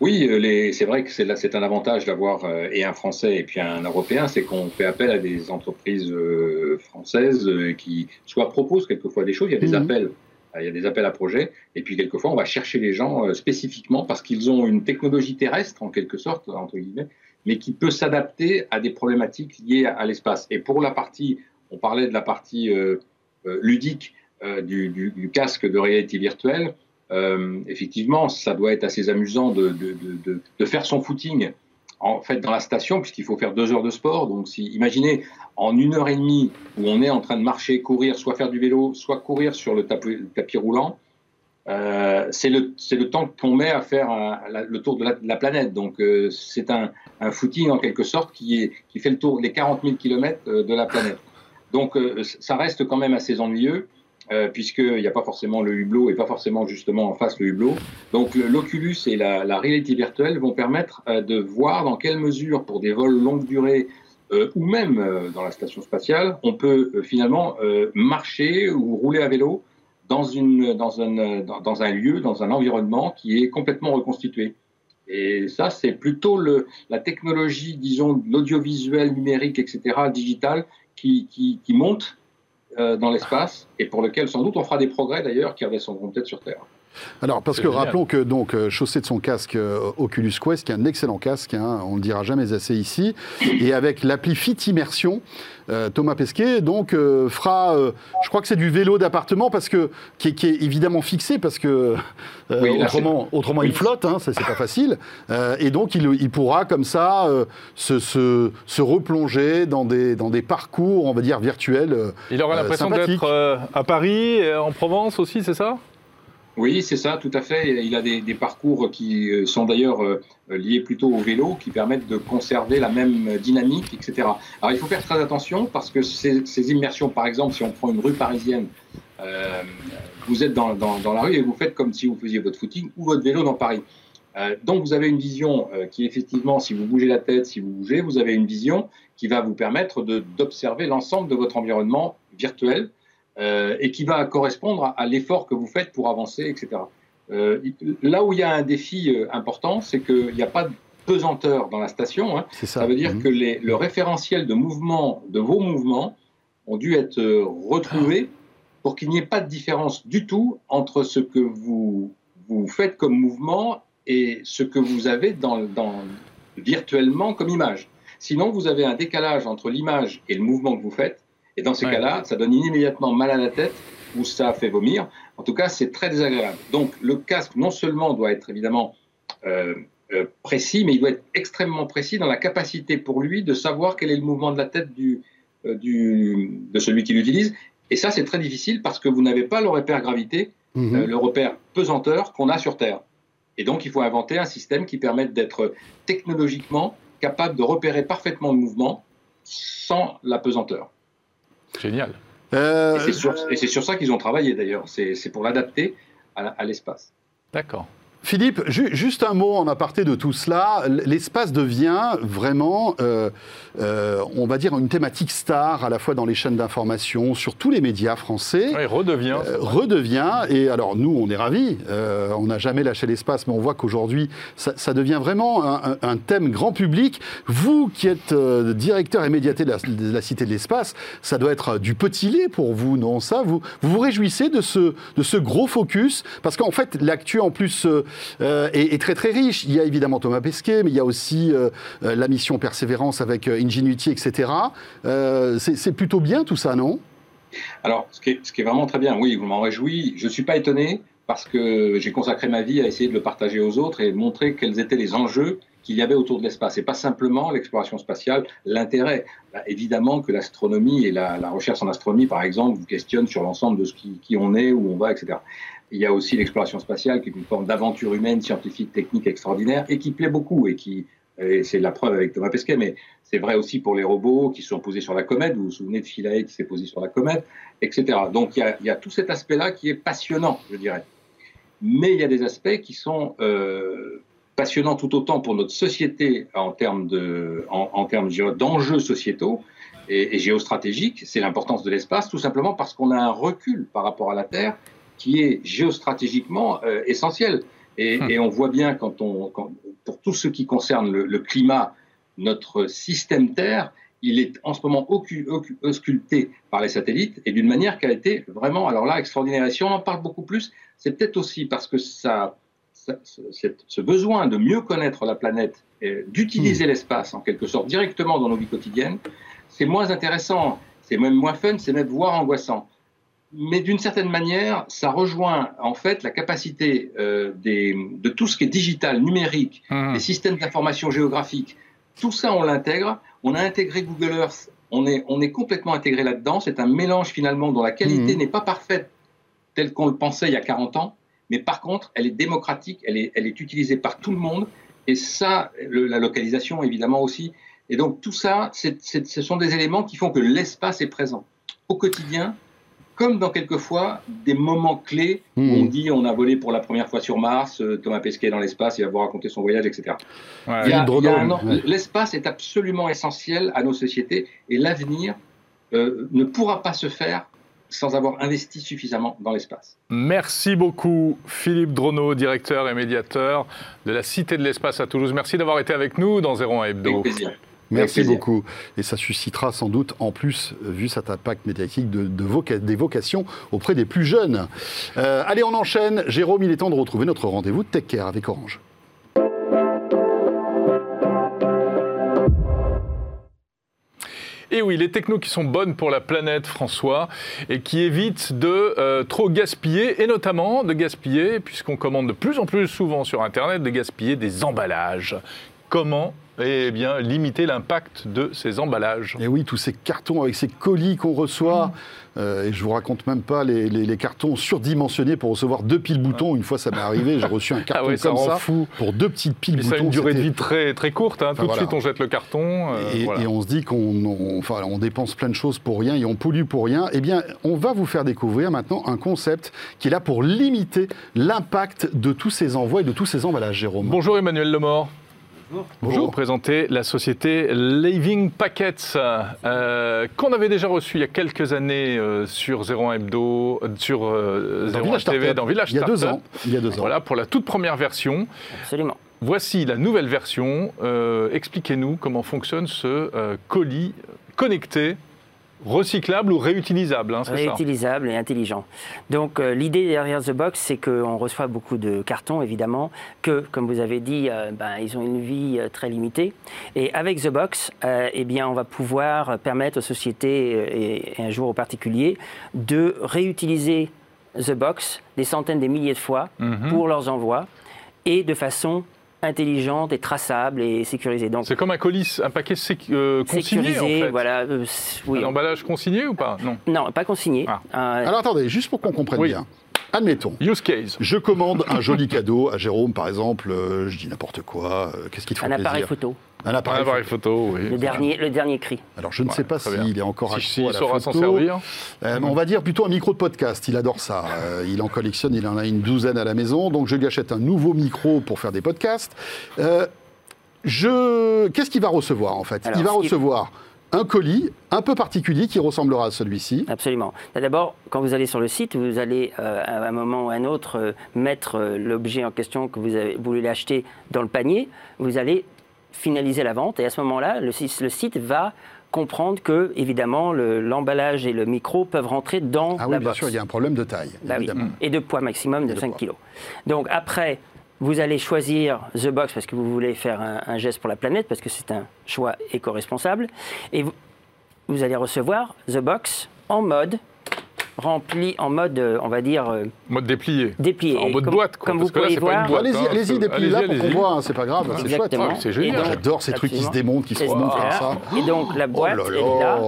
Oui, euh, c'est vrai que c'est un avantage d'avoir euh, et un Français et puis un Européen, c'est qu'on fait appel à des entreprises euh, françaises euh, qui soit proposent quelquefois des choses, il y a des Mhm. appels, il y a des appels à projets, et puis quelquefois on va chercher les gens spécifiquement parce qu'ils ont une technologie terrestre en quelque sorte entre guillemets, mais qui peut s'adapter à des problématiques liées à, à l'espace. Et pour la partie, on parlait de la partie ludique du, du- du casque de réalité virtuelle. Effectivement, ça doit être assez amusant de, faire son footing en fait dans la station, puisqu'il faut faire deux heures de sport. Donc, si, imaginez en une heure et demie où on est en train de marcher, courir, soit faire du vélo, soit courir sur le tapis, roulant, euh, c'est le, temps qu'on met à faire le tour de la, planète. Donc, euh, c'est un, footing en quelque sorte qui, fait le tour des 40 000 km de la planète. Donc, euh, ça reste quand même assez ennuyeux. Euh, puisqu'il n'y a pas forcément le hublot et pas forcément justement en face le hublot. Donc l'Oculus et la, réalité virtuelle vont permettre euh, de voir dans quelle mesure, pour des vols longue durée euh, ou même dans la station spatiale, on peut finalement marcher ou rouler à vélo dans, un, lieu, dans un environnement qui est complètement reconstitué. Et ça, c'est plutôt la technologie, disons, l'audiovisuel numérique, etc., digital, qui, monte dans l'espace et pour lequel sans doute on fera des progrès d'ailleurs qui redescendront peut-être sur Terre. Alors, parce que rappelons que donc euh, chaussé de son casque euh, Oculus Quest, qui est un excellent casque, hein, on le dira jamais assez ici, et avec l'appli Fit Immersion, euh, Thomas Pesquet donc fera, je crois que c'est du vélo d'appartement parce que qui est, évidemment fixé parce que autrement, autrement il flotte, hein, ça c'est pas facile, et donc il, pourra comme ça se, se, replonger dans des dans des parcours, on va dire virtuels. il aura l'impression d'être à Paris, en Provence aussi, c'est ça? Oui, c'est ça, tout à fait. Il a des, parcours qui euh, sont d'ailleurs euh, liés plutôt au vélo, qui permettent de conserver la même dynamique, etc. Alors il faut faire très attention parce que ces, immersions, par exemple, si on prend une rue parisienne, euh, vous êtes dans, la rue et vous faites comme si vous faisiez votre footing ou votre vélo dans Paris. donc vous avez une vision qui effectivement, si vous bougez la tête, si vous bougez, vous avez une vision qui va vous permettre d'observer l'ensemble de votre environnement virtuel euh, et qui va correspondre à, l'effort que vous faites pour avancer, etc. Euh, là où il y a un défi euh, important, c'est qu'il n'y a pas de pesanteur dans la station. Hein. Ça. veut dire mmh. que les, le référentiel de mouvement de vos mouvements ont dû être retrouvés pour qu'il n'y ait pas de différence du tout entre ce que vous, vous faites comme mouvement et ce que vous avez dans, dans, virtuellement comme image. Sinon, vous avez un décalage entre l'image et le mouvement que vous faites et dans ces cas-là, ça donne immédiatement mal à la tête ou ça fait vomir. En tout cas, c'est très désagréable. Donc, le casque, non seulement doit être évidemment euh, euh, précis, mais il doit être extrêmement précis dans la capacité pour lui de savoir quel est le mouvement de la tête du, euh, du, de celui qui l'utilise. Et ça, c'est très difficile parce que vous n'avez pas le repère gravité, mhm. le repère pesanteur qu'on a sur Terre. Et donc, il faut inventer un système qui permette d'être technologiquement capable de repérer parfaitement le mouvement sans la pesanteur. Génial. Euh, et c'est sur, ça qu'ils ont travaillé d'ailleurs. C'est pour l'adapter à l'espace. D'accord. Philippe, juste un mot en aparté de tout cela. L'espace devient vraiment, euh, euh, on va dire, une thématique star à la fois dans les chaînes d'information, sur tous les médias français. Oui, redevient. Euh, redevient. Et alors, nous, on est ravis. on n'a jamais lâché l'espace, mais on voit qu'aujourd'hui, ça, devient vraiment un, thème grand public. Vous, qui êtes directeur immédiaté de la, Cité de l'Espace, ça doit être du petit lait pour vous, non? Ça, vous, vous vous réjouissez de ce, de ce gros focus? Parce qu'en fait, l'actu, en plus euh, est, très très riche. Il y a évidemment Thomas Pesquet, mais il y a aussi euh, euh, la mission Persévérance avec Ingenuity, etc. c'est plutôt bien tout ça, non? Alors, ce qui, est, vraiment très bien, oui, vous m'en réjouis. Je ne suis pas étonné parce que j'ai consacré ma vie à essayer de le partager aux autres et montrer quels étaient les enjeux qu'il y avait autour de l'espace. Et pas simplement l'exploration spatiale, l'intérêt. Bah, évidemment que l'astronomie et la, recherche en astronomie, par exemple, vous questionnent sur l'ensemble de ce qui, on est, où on va, etc. Il y a aussi l'exploration spatiale, qui est une forme d'aventure humaine, scientifique, technique extraordinaire, et qui plaît beaucoup, et qui, c'est la preuve avec Thomas Pesquet, mais c'est vrai aussi pour les robots qui sont posés sur la comète. Vous vous souvenez de Philae qui s'est posé sur la comète, etc. Donc il y a, tout cet aspect-là qui est passionnant, je dirais. Mais il y a des aspects qui sont euh, passionnants tout autant pour notre société en termes de, en, en termes d'enjeux sociétaux et géostratégiques. C'est l'importance de l'espace, tout simplement parce qu'on a un recul par rapport à la Terre qui est géostratégiquement euh, essentiel. Et, hum. et, on voit bien quand on, quand, pour tout ce qui concerne le, le, climat, notre système Terre, il est en ce moment ausculté par les satellites et d'une manière qui a été vraiment, alors là, extraordinaire. Et si on en parle beaucoup plus, c'est peut-être aussi parce que ça, ça ce besoin de mieux connaître la planète, d'utiliser hum. l'espace en quelque sorte directement dans nos vies quotidiennes, c'est moins intéressant, c'est même moins fun, c'est même voire angoissant. Mais d'une certaine manière, ça rejoint en fait la capacité euh, des, de tout ce qui est digital, numérique, Hum. les systèmes d'information géographique. Tout ça, on l'intègre. On a intégré Google Earth. On est, on est complètement intégré là-dedans. C'est un mélange finalement dont la qualité Mhm. n'est pas parfaite telle qu'on le pensait il y a 40 ans. Mais par contre, elle est démocratique, elle est, elle est utilisée par tout le monde. Et ça, le- la localisation évidemment aussi. Et donc tout ça, c'est- c'est- ce sont des éléments qui font que l'espace est présent au quotidien, comme dans quelquefois des moments clés où Mhm. on dit on a volé pour la première fois sur Mars, euh, Thomas Pesquet est dans l'espace, il va vous raconter son voyage, etc. Ouais. Ouais. L'espace est absolument essentiel à nos sociétés et l'avenir euh, ne pourra pas se faire sans avoir investi suffisamment dans l'espace. Merci beaucoup Philippe Dronot, directeur et médiateur de la Cité de l'Espace à Toulouse. Merci d'avoir été avec nous dans 01 Hebdo. Avec plaisir. Merci beaucoup. Et ça suscitera sans doute, en plus, euh, vu cet impact médiatique, de, de voca- des vocations auprès des plus jeunes. Euh, allez, on enchaîne. Jérôme, il est temps de retrouver notre rendez-vous de Tech Care avec Orange. Et oui, les technos qui sont bonnes pour la planète, François, et qui évitent de euh, trop gaspiller, et notamment de gaspiller, puisqu'on commande de plus en plus souvent sur Internet, de gaspiller des emballages. Comment eh bien, limiter l'impact de ces emballages Et oui, tous ces cartons avec ces colis qu'on reçoit. Euh, et je vous raconte même pas les, les- les cartons surdimensionnés pour recevoir deux piles boutons. Une fois, ça m'est arrivé, j'ai reçu un carton Ah ouais, ça comme ça fou. pour deux petites piles boutons. ça a une durée de vie très, très courte. hein. Tout voilà. de suite, on jette le carton. euh, Et, voilà. et on se dit qu'on on- enfin, on dépense plein de choses pour rien et on pollue pour rien. Eh bien, on va vous faire découvrir maintenant un concept qui est là pour limiter l'impact de tous ces envois et de tous ces emballages, Jérôme. Bonjour Emmanuel Lemort. Bonjour. Vous représentez la société Living Packets, euh, qu'on avait déjà reçu il y a quelques années euh, sur 01 Hebdo, euh, sur euh, Dans 01 Village TV, Startup. dans Village Il y a deux ans. Il y a deux ans. Voilà, pour la toute première version. Absolument. Voici la nouvelle version. Euh, Expliquez-nous comment fonctionne ce euh, colis connecté, recyclable ou réutilisable, hein, c'est ça Réutilisable et intelligent. Donc euh, l'idée derrière The Box, c'est qu'on reçoit beaucoup de cartons, évidemment, que, comme vous avez dit, euh, ben, ils ont une vie euh, très limitée. Et avec The Box, eh bien, on va pouvoir permettre aux sociétés et, et un jour aux particuliers de réutiliser The Box des centaines, des milliers de fois Mhm. pour leurs envois et de façon intelligente et traçable et sécurisée. Donc C'est comme un colis, un paquet séc- euh, consigné sécurisé, en fait. voilà. euh, oui. Un emballage consigné ou pas? Non. Non, pas consigné. Ah. Euh, Alors attendez, juste pour qu'on comprenne Oui. bien. Admettons, Use case. je commande un joli cadeau à Jérôme, par exemple. euh, je dis n'importe quoi. euh, Qu'est-ce qui te fait un plaisir appareil photo. Un Un appareil photo. photo, oui. Le dernier, le dernier cri. Alors je ne Ouais, sais pas très bien. s'il est encore Si- accro s'il à la saura s'en photo. servir. Euh, mais on va dire plutôt un micro de podcast. Il adore ça. Euh, il en collectionne, il en a une douzaine à la maison. Donc je lui achète un nouveau micro pour faire des podcasts. Euh, je... Qu'est-ce qu'il va recevoir en fait? Alors, Il va ce recevoir un colis un peu particulier qui ressemblera à celui-ci. Absolument. D'abord, quand vous allez sur le site, vous allez euh, à un moment ou à un autre euh, mettre euh, l'objet en question que vous, avez, vous voulez l'acheter dans le panier. Vous allez finaliser la vente et à ce moment-là, le, site- le site va comprendre que, évidemment, le- l'emballage et le micro peuvent rentrer dans Ah oui, la bien box. sûr, il y a un problème de taille, Bah oui. Et de poids maximum de de 5 poids. kg. Donc après, vous allez choisir The Box parce que vous voulez faire un, geste pour la planète, parce que c'est un choix éco-responsable. Et vous allez recevoir The Box en mode rempli, en mode, euh, on va dire, euh, Mode déplié. déplié. En mode comme- boîte, quoi. Comme parce vous que là, pouvez c'est pas une voir, boîte. Allez-y, hein, allez-y, c'est- dépliez-la pour qu'on voit, hein, c'est pas grave, c'est chouette. Ah, c'est génial. donc- J'adore ces trucs qui se démontent, qui se remontent comme ça. Et donc la boîte, oh là elle est là.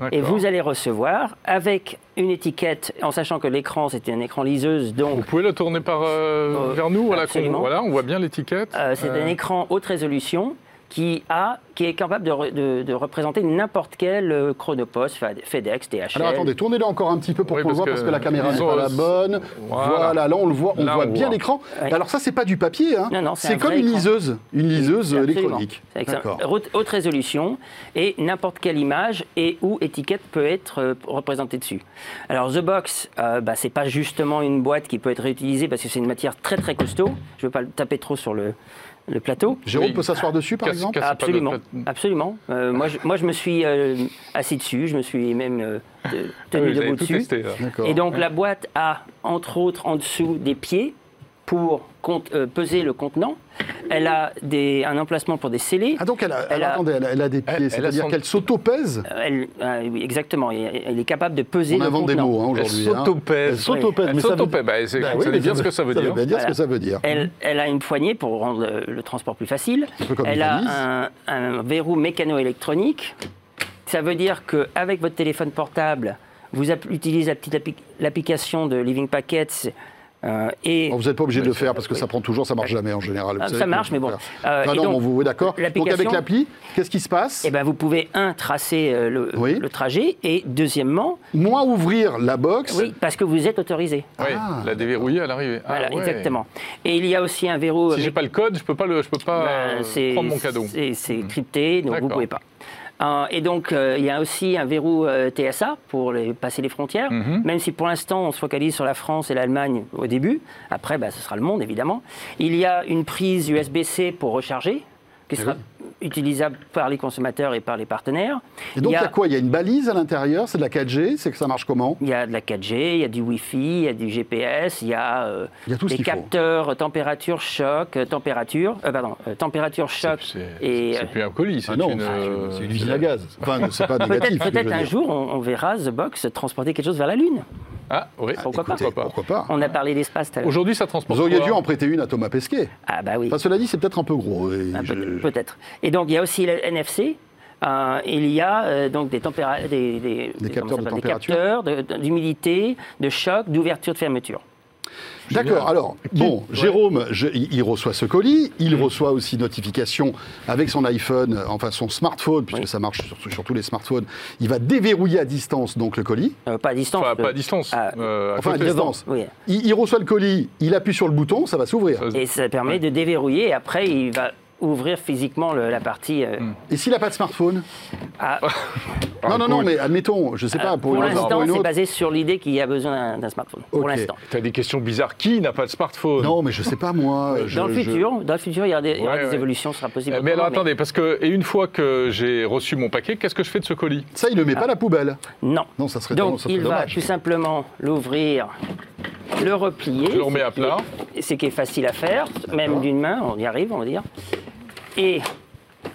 là Et vous allez recevoir avec une étiquette, en sachant que l'écran, c'est un écran liseuse, donc Vous pouvez le tourner par, euh, Euh, vers nous voilà, on voit bien l'étiquette. Euh, c'est Euh, un écran haute résolution qui, a, qui est capable de, de- de représenter n'importe quel euh, chronopost, Fed- FedEx, DHL. Alors attendez, tournez-le encore un petit peu pour Oui, qu'on voit que parce que la caméra n'est pas la bonne. Voilà. Voilà. là on le voit, on Là, voit on bien l'écran. Ouais. Alors ça c'est pas du papier, hein. Non, non, c'est comme une liseuse, une liseuse électronique. Haute, résolution et n'importe quelle image et ou étiquette peut être euh, représentée dessus. Alors The Box, euh, bah, c'est pas justement une boîte qui peut être réutilisée parce que c'est une matière très très costaud. Je veux pas le taper trop sur le, le plateau. Jérôme Oui. peut s'asseoir dessus par Casse- exemple Absolument, plate- absolument. Euh, moi, je, moi, je me suis euh, assis dessus, je me suis même euh, ah tenu oui, debout dessus. testé. Et donc la boîte a, entre autres, en dessous des pieds pour compte- euh, peser le contenant. Elle a des, un emplacement pour des scellés. Ah donc elle a, Elle a- attendez, elle a, des pieds, c'est-à-dire son- qu'elle s'auto-pèse? Elle, euh, oui, exactement. Elle est capable de peser On le invente des mots hein, Elle aujourd'hui. hein. s'autopèse. Elle s'autopèse. Elle mais ça veut- s'autopèse. Bah, Bah oui, mais bien ce que ça veut dire. bien dire ce que ça veut dire. Elle, elle a une poignée pour rendre le, le transport plus facile. Un peu comme Elle a un, un verrou mécano-électronique. Ça veut dire qu'avec votre téléphone portable, vous utilisez la petite appli- l'application de Living Packets euh, et Bon, vous n'êtes pas obligé de le faire parce que oui. ça prend toujours, ça marche jamais en général. Vous savez ça marche, mais bon. Euh, Ah et non, donc, bon, vous, oui, d'accord. Donc avec l'appli, qu'est-ce qui se passe eh ben, vous pouvez, un, tracer euh, le, Oui. le trajet et deuxièmement, Moins ouvrir la box. oui, parce que vous êtes autorisé. Oui, Ah. la déverrouiller à l'arrivée. Ah, Voilà, ouais. exactement. Et il y a aussi un verrou. Si j'ai pas le code, je peux pas le, je peux pas Ben, euh, c'est- prendre mon cadeau. C'est c'est crypté, donc vous pouvez pas. Euh, et donc, euh, il y a aussi un verrou euh, TSA pour les- passer les frontières, Mhm. même si pour l'instant, on se focalise sur la France et l'Allemagne au début. Après, bah, ce sera le monde, évidemment. Il y a une prise USB-C pour recharger, qui sera utilisable par les consommateurs et par les partenaires. Et donc il, il y a, quoi? Il y a une balise à l'intérieur, c'est de la 4G, c'est que ça marche comment? Il y a de la 4G, il y a du Wi-Fi, il y a du GPS, il y a, euh, Il y a tout ce des faut. capteurs euh, température, choc, euh, température, euh, pardon, euh, température, choc. C'est et, c'est plus un colis, c'est Ah non, une, euh, c'est une usine à gaz. Enfin, c'est pas Peut-être négatif. peut-être un dire. jour, on, on verra The Box transporter quelque chose vers la Lune. Ah oui, Pourquoi pas Écoutez, Pourquoi pas On a parlé d'espace tout à l'heure. Aujourd'hui, ça transporte. Vous auriez dû en prêter une à Thomas Pesquet. Ah bah oui, Enfin, cela dit, c'est peut-être un peu gros. Ah, je- peut-être. Et donc il y a aussi le NFC. euh, il y a euh, donc des, des, des- Des capteurs de de- d'humidité, de choc, d'ouverture, de fermeture. D'accord. Alors, bon, Jérôme, je- il reçoit ce colis, il Mm. reçoit aussi notification avec son iPhone, euh, enfin son smartphone, puisque Oui. ça marche sur, sur tous les smartphones. Il va déverrouiller à distance donc le colis. Euh, pas à distance. Enfin, pas à euh, distance. euh, à Enfin, à distance. Oui. Il, il reçoit le colis, il appuie sur le bouton, ça va s'ouvrir. Et ça permet de déverrouiller. Et après, il va ouvrir physiquement le- la partie. euh. Et s'il n'a pas de smartphone à- <laughs> Non, non, non, mais admettons, je sais pas, à- pour, l'instant, c'est basé sur l'idée qu'il y a besoin d'un- smartphone. Pour l'instant. Tu as des questions bizarres. Qui n'a pas de smartphone? Non, mais je sais pas moi. je- Dans le je- futur, dans le futur, il y aura des, il y aura Ouais, des ouais. évolutions, ce sera possible. Euh, Mais alors attendez, parce que et une fois que j'ai reçu mon paquet, qu'est-ce que je fais de ce colis? Ça, il ne met pas à la poubelle. Non. Non, ça serait, Donc ça serait il va dommage. tout simplement l'ouvrir, le replier. Je le remets à plat. Ce qui est facile à faire, même d'une main, on y arrive, on va dire. Et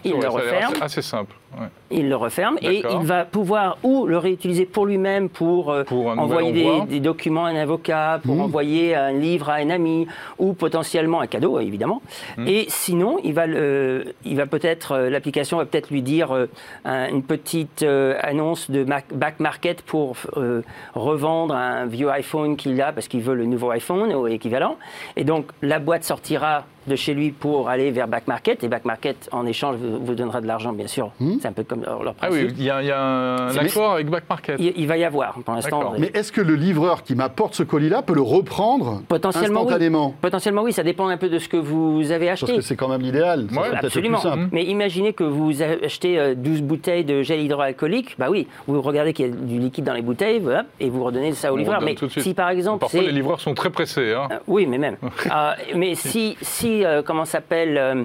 il le referme, assez- Assez simple. Ouais. il le referme et il va pouvoir ou le réutiliser pour lui-même pour, euh, Pour envoyer des, documents à un avocat, pour Mmh. envoyer un livre à un ami ou potentiellement un cadeau évidemment. Mmh. Et sinon, il va, il va peut-être euh, l'application va peut-être lui dire euh, un- une petite euh, annonce de back market pour euh, revendre un vieux iPhone qu'il a parce qu'il veut le nouveau iPhone ou équivalent. Et donc la boîte sortira de chez lui pour aller vers back market et back market en échange vous, vous donnera de l'argent bien sûr. C'est un peu comme leur, leur Ah principe. oui, il y a, il y a un accord avec Back Market. Il, il va y avoir pour l'instant. D'accord. Mais est-ce que le livreur qui m'apporte ce colis-là peut le reprendre Potentiellement, oui. instantanément Potentiellement oui, ça dépend un peu de ce que vous avez Parce acheté. que c'est quand même l'idéal. Ouais, Absolument. plus simple. Mais imaginez que vous achetez euh, 12 bouteilles de gel hydroalcoolique, bah oui, vous regardez qu'il y a du liquide dans les bouteilles, voilà, et vous redonnez ça au On livreur. Mais si par exemple Parfois, les livreurs sont très pressés. hein. Euh, oui, mais même. <laughs> Euh, mais si, si euh, comment ça s'appelle euh,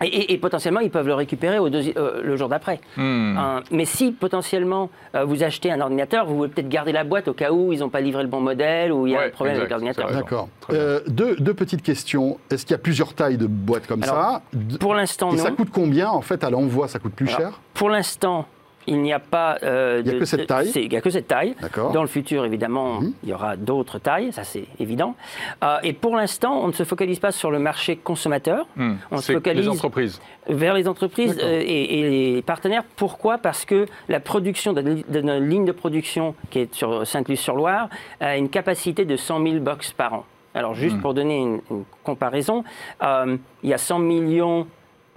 et, et- et potentiellement, ils peuvent le récupérer au deuxi- euh, le jour d'après. Hmm. Euh, mais si potentiellement euh, vous achetez un ordinateur, vous voulez peut-être garder la boîte au cas où ils n'ont pas livré le bon modèle ou il y a Ouais, un problème exact, avec l'ordinateur. D'accord. Euh, deux, deux petites questions. Est-ce qu'il y a plusieurs tailles de boîtes comme Alors, ça? Pour l'instant, Et non. ça coûte combien En fait, à l'envoi, ça coûte plus Alors, cher? Pour l'instant, il n'y a pas. euh, Il y a de- que cette taille Il n'y a que cette taille. D'accord. Mhm. Dans le futur, évidemment, il y aura d'autres tailles, ça c'est évident. Euh, et pour l'instant, on ne se focalise pas sur le marché consommateur. Hmm. On se focalise les entreprises. vers les entreprises euh, et, et les partenaires. Pourquoi? Parce que la production de, de notre ligne de production qui est sur Sainte-Luce-sur-Loire a une capacité de 100 000 box par an. Alors juste pour donner une, une comparaison, euh, il y a 100 millions.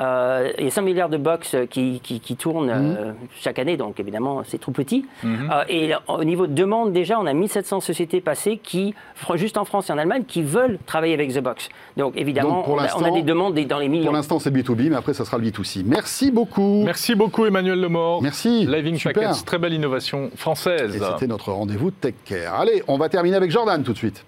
Euh, il y a 100 milliards de box qui, qui, qui tournent euh, chaque année, donc évidemment c'est tout petit. Euh, et au niveau de demande, déjà, on a 1700 sociétés passées qui, juste en France et en Allemagne, qui veulent travailler avec The Box. Donc évidemment, Donc, pour on, a, on a l'instant- des demandes des- dans les millions. Pour l'instant, c'est le B2B, mais après, ça sera le B2C. Merci beaucoup. Merci beaucoup, Emmanuel Lemort. Merci. Living Super. Packets, très belle innovation française. Et c'était notre rendez-vous Tech Care. Allez, on va terminer avec Jordan tout de suite.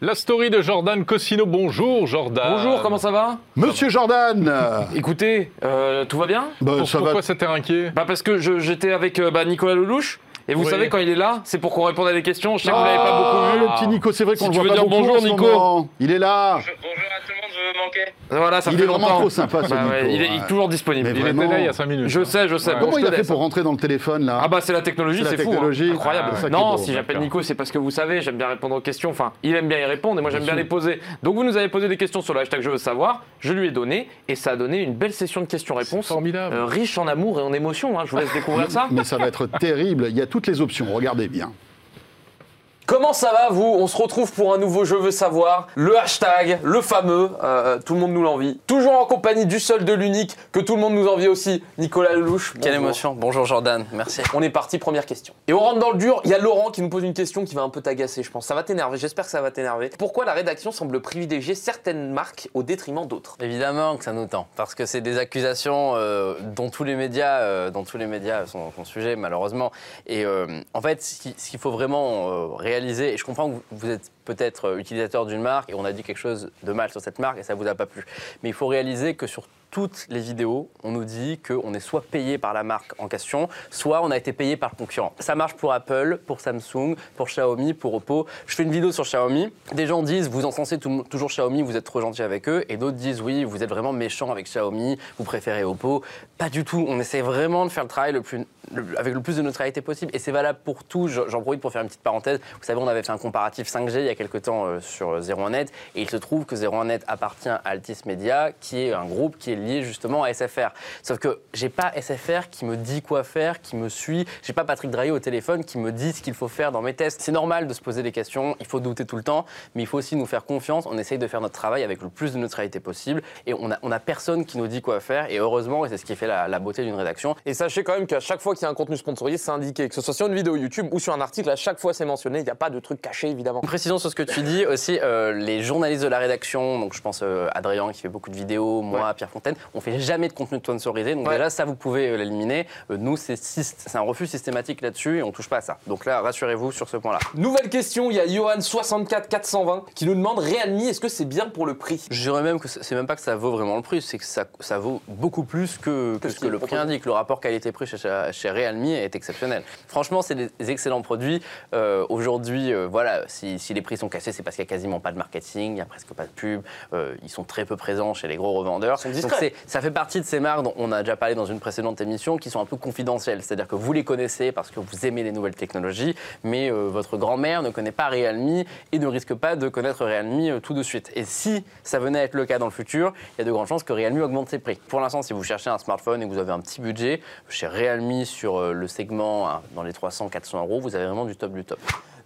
La story de Jordan Cosino. Bonjour Jordan. Bonjour, comment ça va? Monsieur Jordan <laughs> Écoutez, euh, tout va bien? Bah, Pour- ça va pourquoi ça t'est inquiet? Bah parce que j'étais avec euh, bah, Nicolas Lelouch, et vous Oui. savez quand il est là, c'est pour qu'on réponde à des questions. Je sais que vous l'avez pas Ah, beaucoup vu. le petit Nico, c'est vrai qu'on Si le tu voit veux pas dire beaucoup bonjour, en ce Nico. moment. Il est là. Bonjour à tout le monde, me manquais. Voilà, ça Il fait est vraiment trop sympa, ce Bah ouais, Nico. il est il est toujours disponible. Mais Il vraiment. était là il y a 5 minutes. Je sais, je sais. Ouais. Bon, Comment je il a fait pour rentrer dans le téléphone là Ah bah c'est la technologie, C'est fou, hein. technologie. incroyable. Ah, non, si j'appelle. Nico, c'est parce que vous savez, j'aime bien répondre aux questions. Enfin, il aime bien y répondre et moi j'aime bien les poser. Donc vous nous avez posé des questions sur le hashtag Je veux savoir, je lui ai donné et ça a donné une belle session de questions-réponses. Formidable. euh, riche en amour et en émotion. hein. Je vous laisse découvrir ça. Mais ça va être terrible. Il y a toutes les options. Regardez bien. Comment ça va vous? On se retrouve pour un nouveau Je veux savoir, le hashtag, le fameux, euh, tout le monde nous l'envie. Toujours en compagnie du seul, de l'unique, que tout le monde nous envie aussi, Nicolas Lelouch. Quelle émotion. Bonjour Jordan, merci. On est parti, première question. Et on rentre dans le dur, il y a Laurent qui nous pose une question qui va un peu t'agacer, je pense. Ça va t'énerver, j'espère que ça va t'énerver. Pourquoi la rédaction semble privilégier certaines marques au détriment d'autres? Évidemment que ça nous tend, parce que c'est des accusations euh, dont tous les médias, euh, dont tous les médias sont, sont sujets malheureusement. Et euh, en fait, ce qui- ce qu'il faut vraiment euh, et je comprends que vous- vous êtes peut-être euh, utilisateur d'une marque et on a dit quelque chose de mal sur cette marque et ça vous a pas plu, mais il faut réaliser que sur toutes les vidéos, on nous dit qu'on est soit payé par la marque en question, soit on a été payé par le concurrent. Ça marche pour Apple, pour Samsung, pour Xiaomi, pour Oppo. Je fais une vidéo sur Xiaomi. Des gens disent vous encensez toujours Xiaomi, vous êtes trop gentil avec eux, et d'autres disent oui, vous êtes vraiment méchant avec Xiaomi, vous préférez Oppo. Pas du tout. On essaie vraiment de faire le travail le plus, le- avec le plus de neutralité possible, et c'est valable pour tout. Je- J'en profite pour faire une petite parenthèse. Vous savez, on avait fait un comparatif 5G il y a quelques temps euh, sur euh, 01net, et il se trouve que 01net appartient à Altis Media, qui est un groupe qui est lié justement à SFR. Sauf que j'ai pas SFR qui me dit quoi faire, qui me suit. J'ai pas Patrick Drahi au téléphone qui me dit ce qu'il faut faire dans mes tests. C'est normal de se poser des questions, il faut douter tout le temps, mais il faut aussi nous faire confiance. On essaye de faire notre travail avec le plus de neutralité possible, et on a, on a personne qui nous dit quoi faire. Et heureusement, et c'est ce qui fait la, la beauté d'une rédaction. Et sachez quand même qu'à chaque fois qu'il y a un contenu sponsorisé, c'est indiqué. Que ce soit sur une vidéo YouTube ou sur un article, à chaque fois c'est mentionné. Il n'y a pas de truc caché évidemment. Une précision sur ce que tu dis aussi, euh, les journalistes de la rédaction, donc je pense euh, Adrien qui fait beaucoup de vidéos, moi, Pierre Fontaine, on fait jamais de contenu sponsorisé, donc Ouais. déjà ça vous pouvez euh, l'éliminer. Euh, nous c'est un refus systématique là-dessus et on touche pas à ça. Donc là rassurez-vous sur ce point-là. Nouvelle question, il y a Johan64420 qui nous demande Realme, est-ce que c'est bien pour le prix? Je dirais même que c'est même pas que ça vaut vraiment le prix, c'est que ça, ça vaut beaucoup plus que, que ce que le prix indique. Le rapport qualité-prix chez, chez, Realme est exceptionnel. Franchement, c'est des, excellents produits. Euh, Aujourd'hui, euh, voilà, si, si les prix sont cassés, c'est parce qu'il n'y a quasiment pas de marketing, il n'y a presque pas de pub, euh, ils sont très peu présents chez les gros revendeurs. Ils sont Donc discrets. Ça fait partie de ces marques dont on a déjà parlé dans une précédente émission qui sont un peu confidentielles. C'est-à-dire que vous les connaissez parce que vous aimez les nouvelles technologies, mais euh, votre grand-mère ne connaît pas Realme et ne risque pas de connaître Realme euh, tout de suite. Et si ça venait à être le cas dans le futur, il y a de grandes chances que Realme augmente ses prix. Pour l'instant, si vous cherchez un smartphone et que vous avez un petit budget, chez Realme sur euh, le segment hein, dans les 300-400 euros, vous avez vraiment du top du top.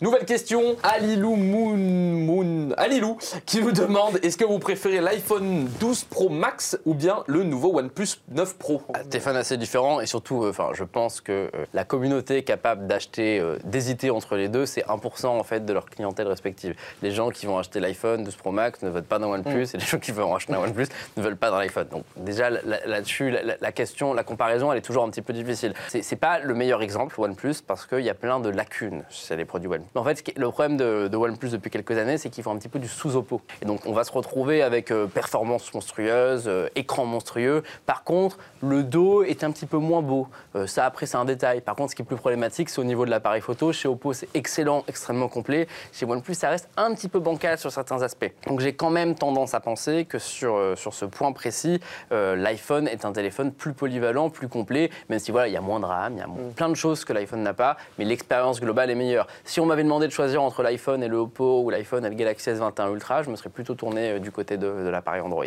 Nouvelle question, Alilou Moon, Moon, Alilou qui nous demande est-ce que vous préférez l'iPhone 12 Pro Max ou bien le nouveau OnePlus 9 Pro? Ah, Téléphone assez différent et surtout, euh, je pense que euh, la communauté capable d'acheter, euh, d'hésiter entre les deux, c'est 1% en fait de leur clientèle respective. Les gens qui vont acheter l'iPhone 12 Pro Max ne veulent pas d'un OnePlus et les gens qui veulent acheter un OnePlus ne veulent pas d'un iPhone. Donc déjà là- là- là-dessus, la, la- la question, la comparaison, elle est toujours un petit peu difficile. C'est pas le meilleur exemple OnePlus parce qu'il y a plein de lacunes chez les produits OnePlus. En fait, le problème de, de OnePlus depuis quelques années, c'est qu'ils font un petit peu du sous-oppo. Et donc on va se retrouver avec euh, performance monstrueuse, euh, écran monstrueux. Par contre, le dos est un petit peu moins beau. Euh, ça, après, c'est un détail. Par contre, ce qui est plus problématique, c'est au niveau de l'appareil photo. Chez Oppo, c'est excellent, extrêmement complet. Chez OnePlus, ça reste un petit peu bancal sur certains aspects. Donc j'ai quand même tendance à penser que sur, euh, sur ce point précis, l'iPhone est un téléphone plus polyvalent, plus complet, même si voilà, il y a moins de RAM, il y a mo- plein de choses que l'iPhone n'a pas, mais l'expérience globale est meilleure. Si on m'avait demandé de choisir entre l'iPhone et le Oppo ou l'iPhone et le Galaxy S21 Ultra, je me serais plutôt tourné euh, du côté de, de l'appareil Android.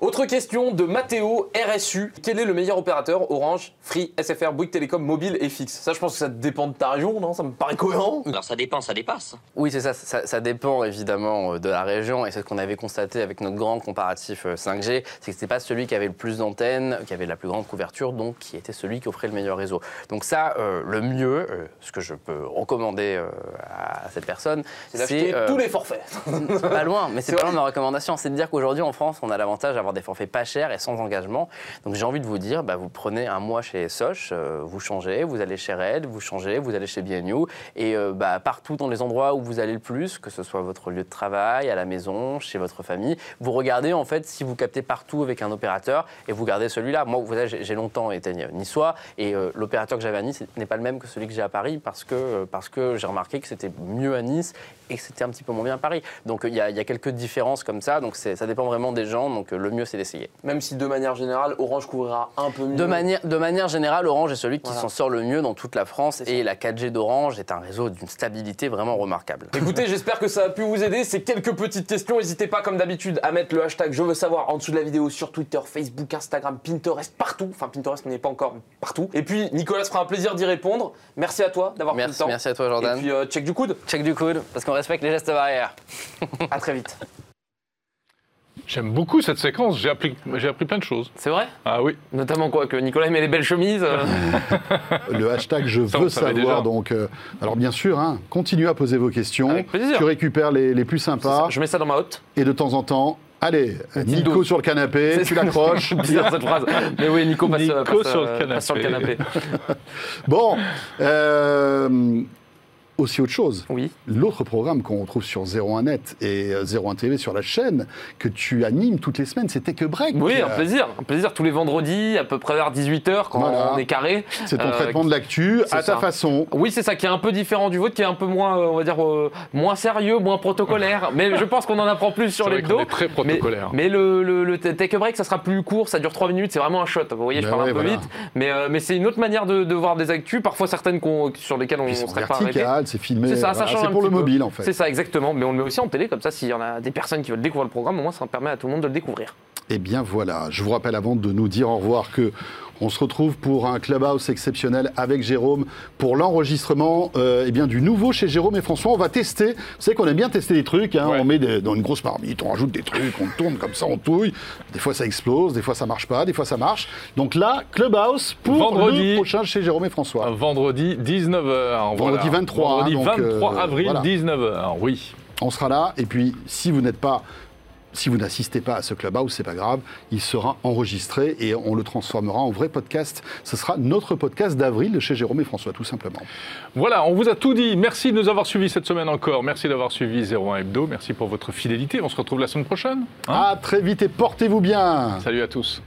Autre question de Mathéo RSU quel est le meilleur opérateur? Orange, Free, SFR, Bouygues Télécom, mobile et fixe Ça, je pense que ça dépend de ta région, non? Ça me paraît cohérent. Alors ça dépend, ça dépasse. Oui, c'est ça, ça. ça dépend évidemment euh, de la région et c'est ce qu'on avait constaté avec notre grand comparatif euh, 5G, c'est que c'était pas celui qui avait le plus d'antennes, qui avait la plus grande couverture, donc qui était celui qui offrait le meilleur réseau. Donc ça, euh, le mieux, euh, ce que je peux recommander euh, à cette personne, C'est d'acheter euh, tous les forfaits. <laughs> pas loin, mais c'est pas loin de ma recommandation. C'est de dire qu'aujourd'hui en France, on a l'avantage d'avoir des forfaits pas chers et sans engagement. Donc j'ai envie de vous dire, bah, vous prenez un mois chez Soch, euh, vous changez, vous allez chez Red, vous changez, vous allez chez BNU, et euh, bah, partout dans les endroits où vous allez le plus, que ce soit votre lieu de travail, à la maison, chez votre famille, vous regardez en fait si vous captez partout avec un opérateur et vous gardez celui-là. Moi, vous savez, j'ai- longtemps été niçois et euh, l'opérateur que j'avais à Nice n'est pas le même que celui que j'ai à Paris parce que, parce que j'ai remarqué que c'était mieux à Nice et c'était un petit peu moins bien à Paris. Donc il y, a- il y a quelques différences comme ça, donc ça dépend vraiment des gens, donc le mieux c'est d'essayer. Même si de manière générale, Orange couvrira un peu mieux. De manière, de manière générale, Orange est celui qui Voilà. s'en sort le mieux dans toute la France et la 4G d'Orange est un réseau d'une stabilité vraiment remarquable. Écoutez, <laughs> j'espère que ça a pu vous aider. C'est quelques petites questions. N'hésitez pas, comme d'habitude, à mettre le hashtag Je veux savoir en dessous de la vidéo sur Twitter, Facebook, Instagram, Pinterest, partout. Enfin, Pinterest, on n'y est pas encore, partout. Et puis, Nicolas fera un plaisir d'y répondre. Merci à toi d'avoir pris le temps. merci à toi Et Jordan. puis, euh, check du coude. Check du coude, parce qu'on respecte les gestes barrières. <laughs> À très vite. J'aime beaucoup cette séquence, j'ai appris, j'ai appris plein de choses. C'est vrai? Ah oui, Notamment quoi Que Nicolas met les belles chemises euh, <laughs> Le hashtag je veux savoir. Donc, euh, alors bien sûr, hein, continuez à poser vos questions. Avec plaisir. Tu récupères les, les plus sympas. Je mets ça dans ma hotte. Et de temps en temps, allez, Nico sur le canapé, tu l'accroches. <laughs> Bizarre cette phrase. Mais oui, Nico passe, Nico passe, sur le euh, canapé. passe sur le canapé. Bon, euh, aussi autre chose. Oui. L'autre programme qu'on retrouve sur 01net et euh, 01 TV sur la chaîne que tu animes toutes les semaines, c'était que Break. Oui, un Euh, plaisir. Un plaisir tous les vendredis, à peu près vers 18h, quand Voilà. on est carré. C'est ton Euh, traitement de l'actu à ta ça. façon. Oui, c'est ça, qui est un peu différent du vôtre, qui est un peu moins, euh, on va dire, euh, moins sérieux, moins protocolaire. <laughs> mais je pense qu'on en apprend plus sur les dos. est très Mais, protocolaire. mais le, le, le take a break, ça sera plus court, ça dure 3 minutes, c'est vraiment un shot. Vous voyez, je Ben parle ouais, un peu voilà. vite. Mais, euh, mais c'est une autre manière de, de voir des actus, parfois certaines qu'on- sur lesquelles on ne serait pas arrêté. C'est filmé. C'est ça, ça voilà, change C'est un pour le peu. mobile en fait. C'est ça, exactement. Mais on le met aussi en télé, comme ça, s'il y en a des personnes qui veulent découvrir le programme, au moins ça permet à tout le monde de le découvrir. Eh bien voilà, je vous rappelle avant de nous dire au revoir que on se retrouve pour un clubhouse exceptionnel avec Jérôme pour l'enregistrement euh, eh bien du nouveau chez Jérôme et François. On va tester. Vous savez qu'on aime bien tester des trucs. hein. Ouais. On met des- dans une grosse marmite, on rajoute des trucs, on tourne comme ça, on touille. Des fois ça explose, des fois ça marche pas, des fois ça marche. Donc là, clubhouse pour Vendredi. le prochain chez Jérôme et François. Vendredi 19h. Vendredi 23, Vendredi hein, donc, 23 euh, avril voilà. 19h, oui. On sera là. Et puis, si vous n'êtes pas, si vous n'assistez pas à ce clubhouse, c'est pas grave. Il sera enregistré et on le transformera en vrai podcast. Ce sera notre podcast d'avril de chez Jérôme et François, tout simplement. Voilà, on vous a tout dit. Merci de nous avoir suivis cette semaine encore. Merci d'avoir suivi 01 Hebdo. Merci pour votre fidélité. On se retrouve la semaine prochaine. hein? À très vite et portez-vous bien. Salut à tous.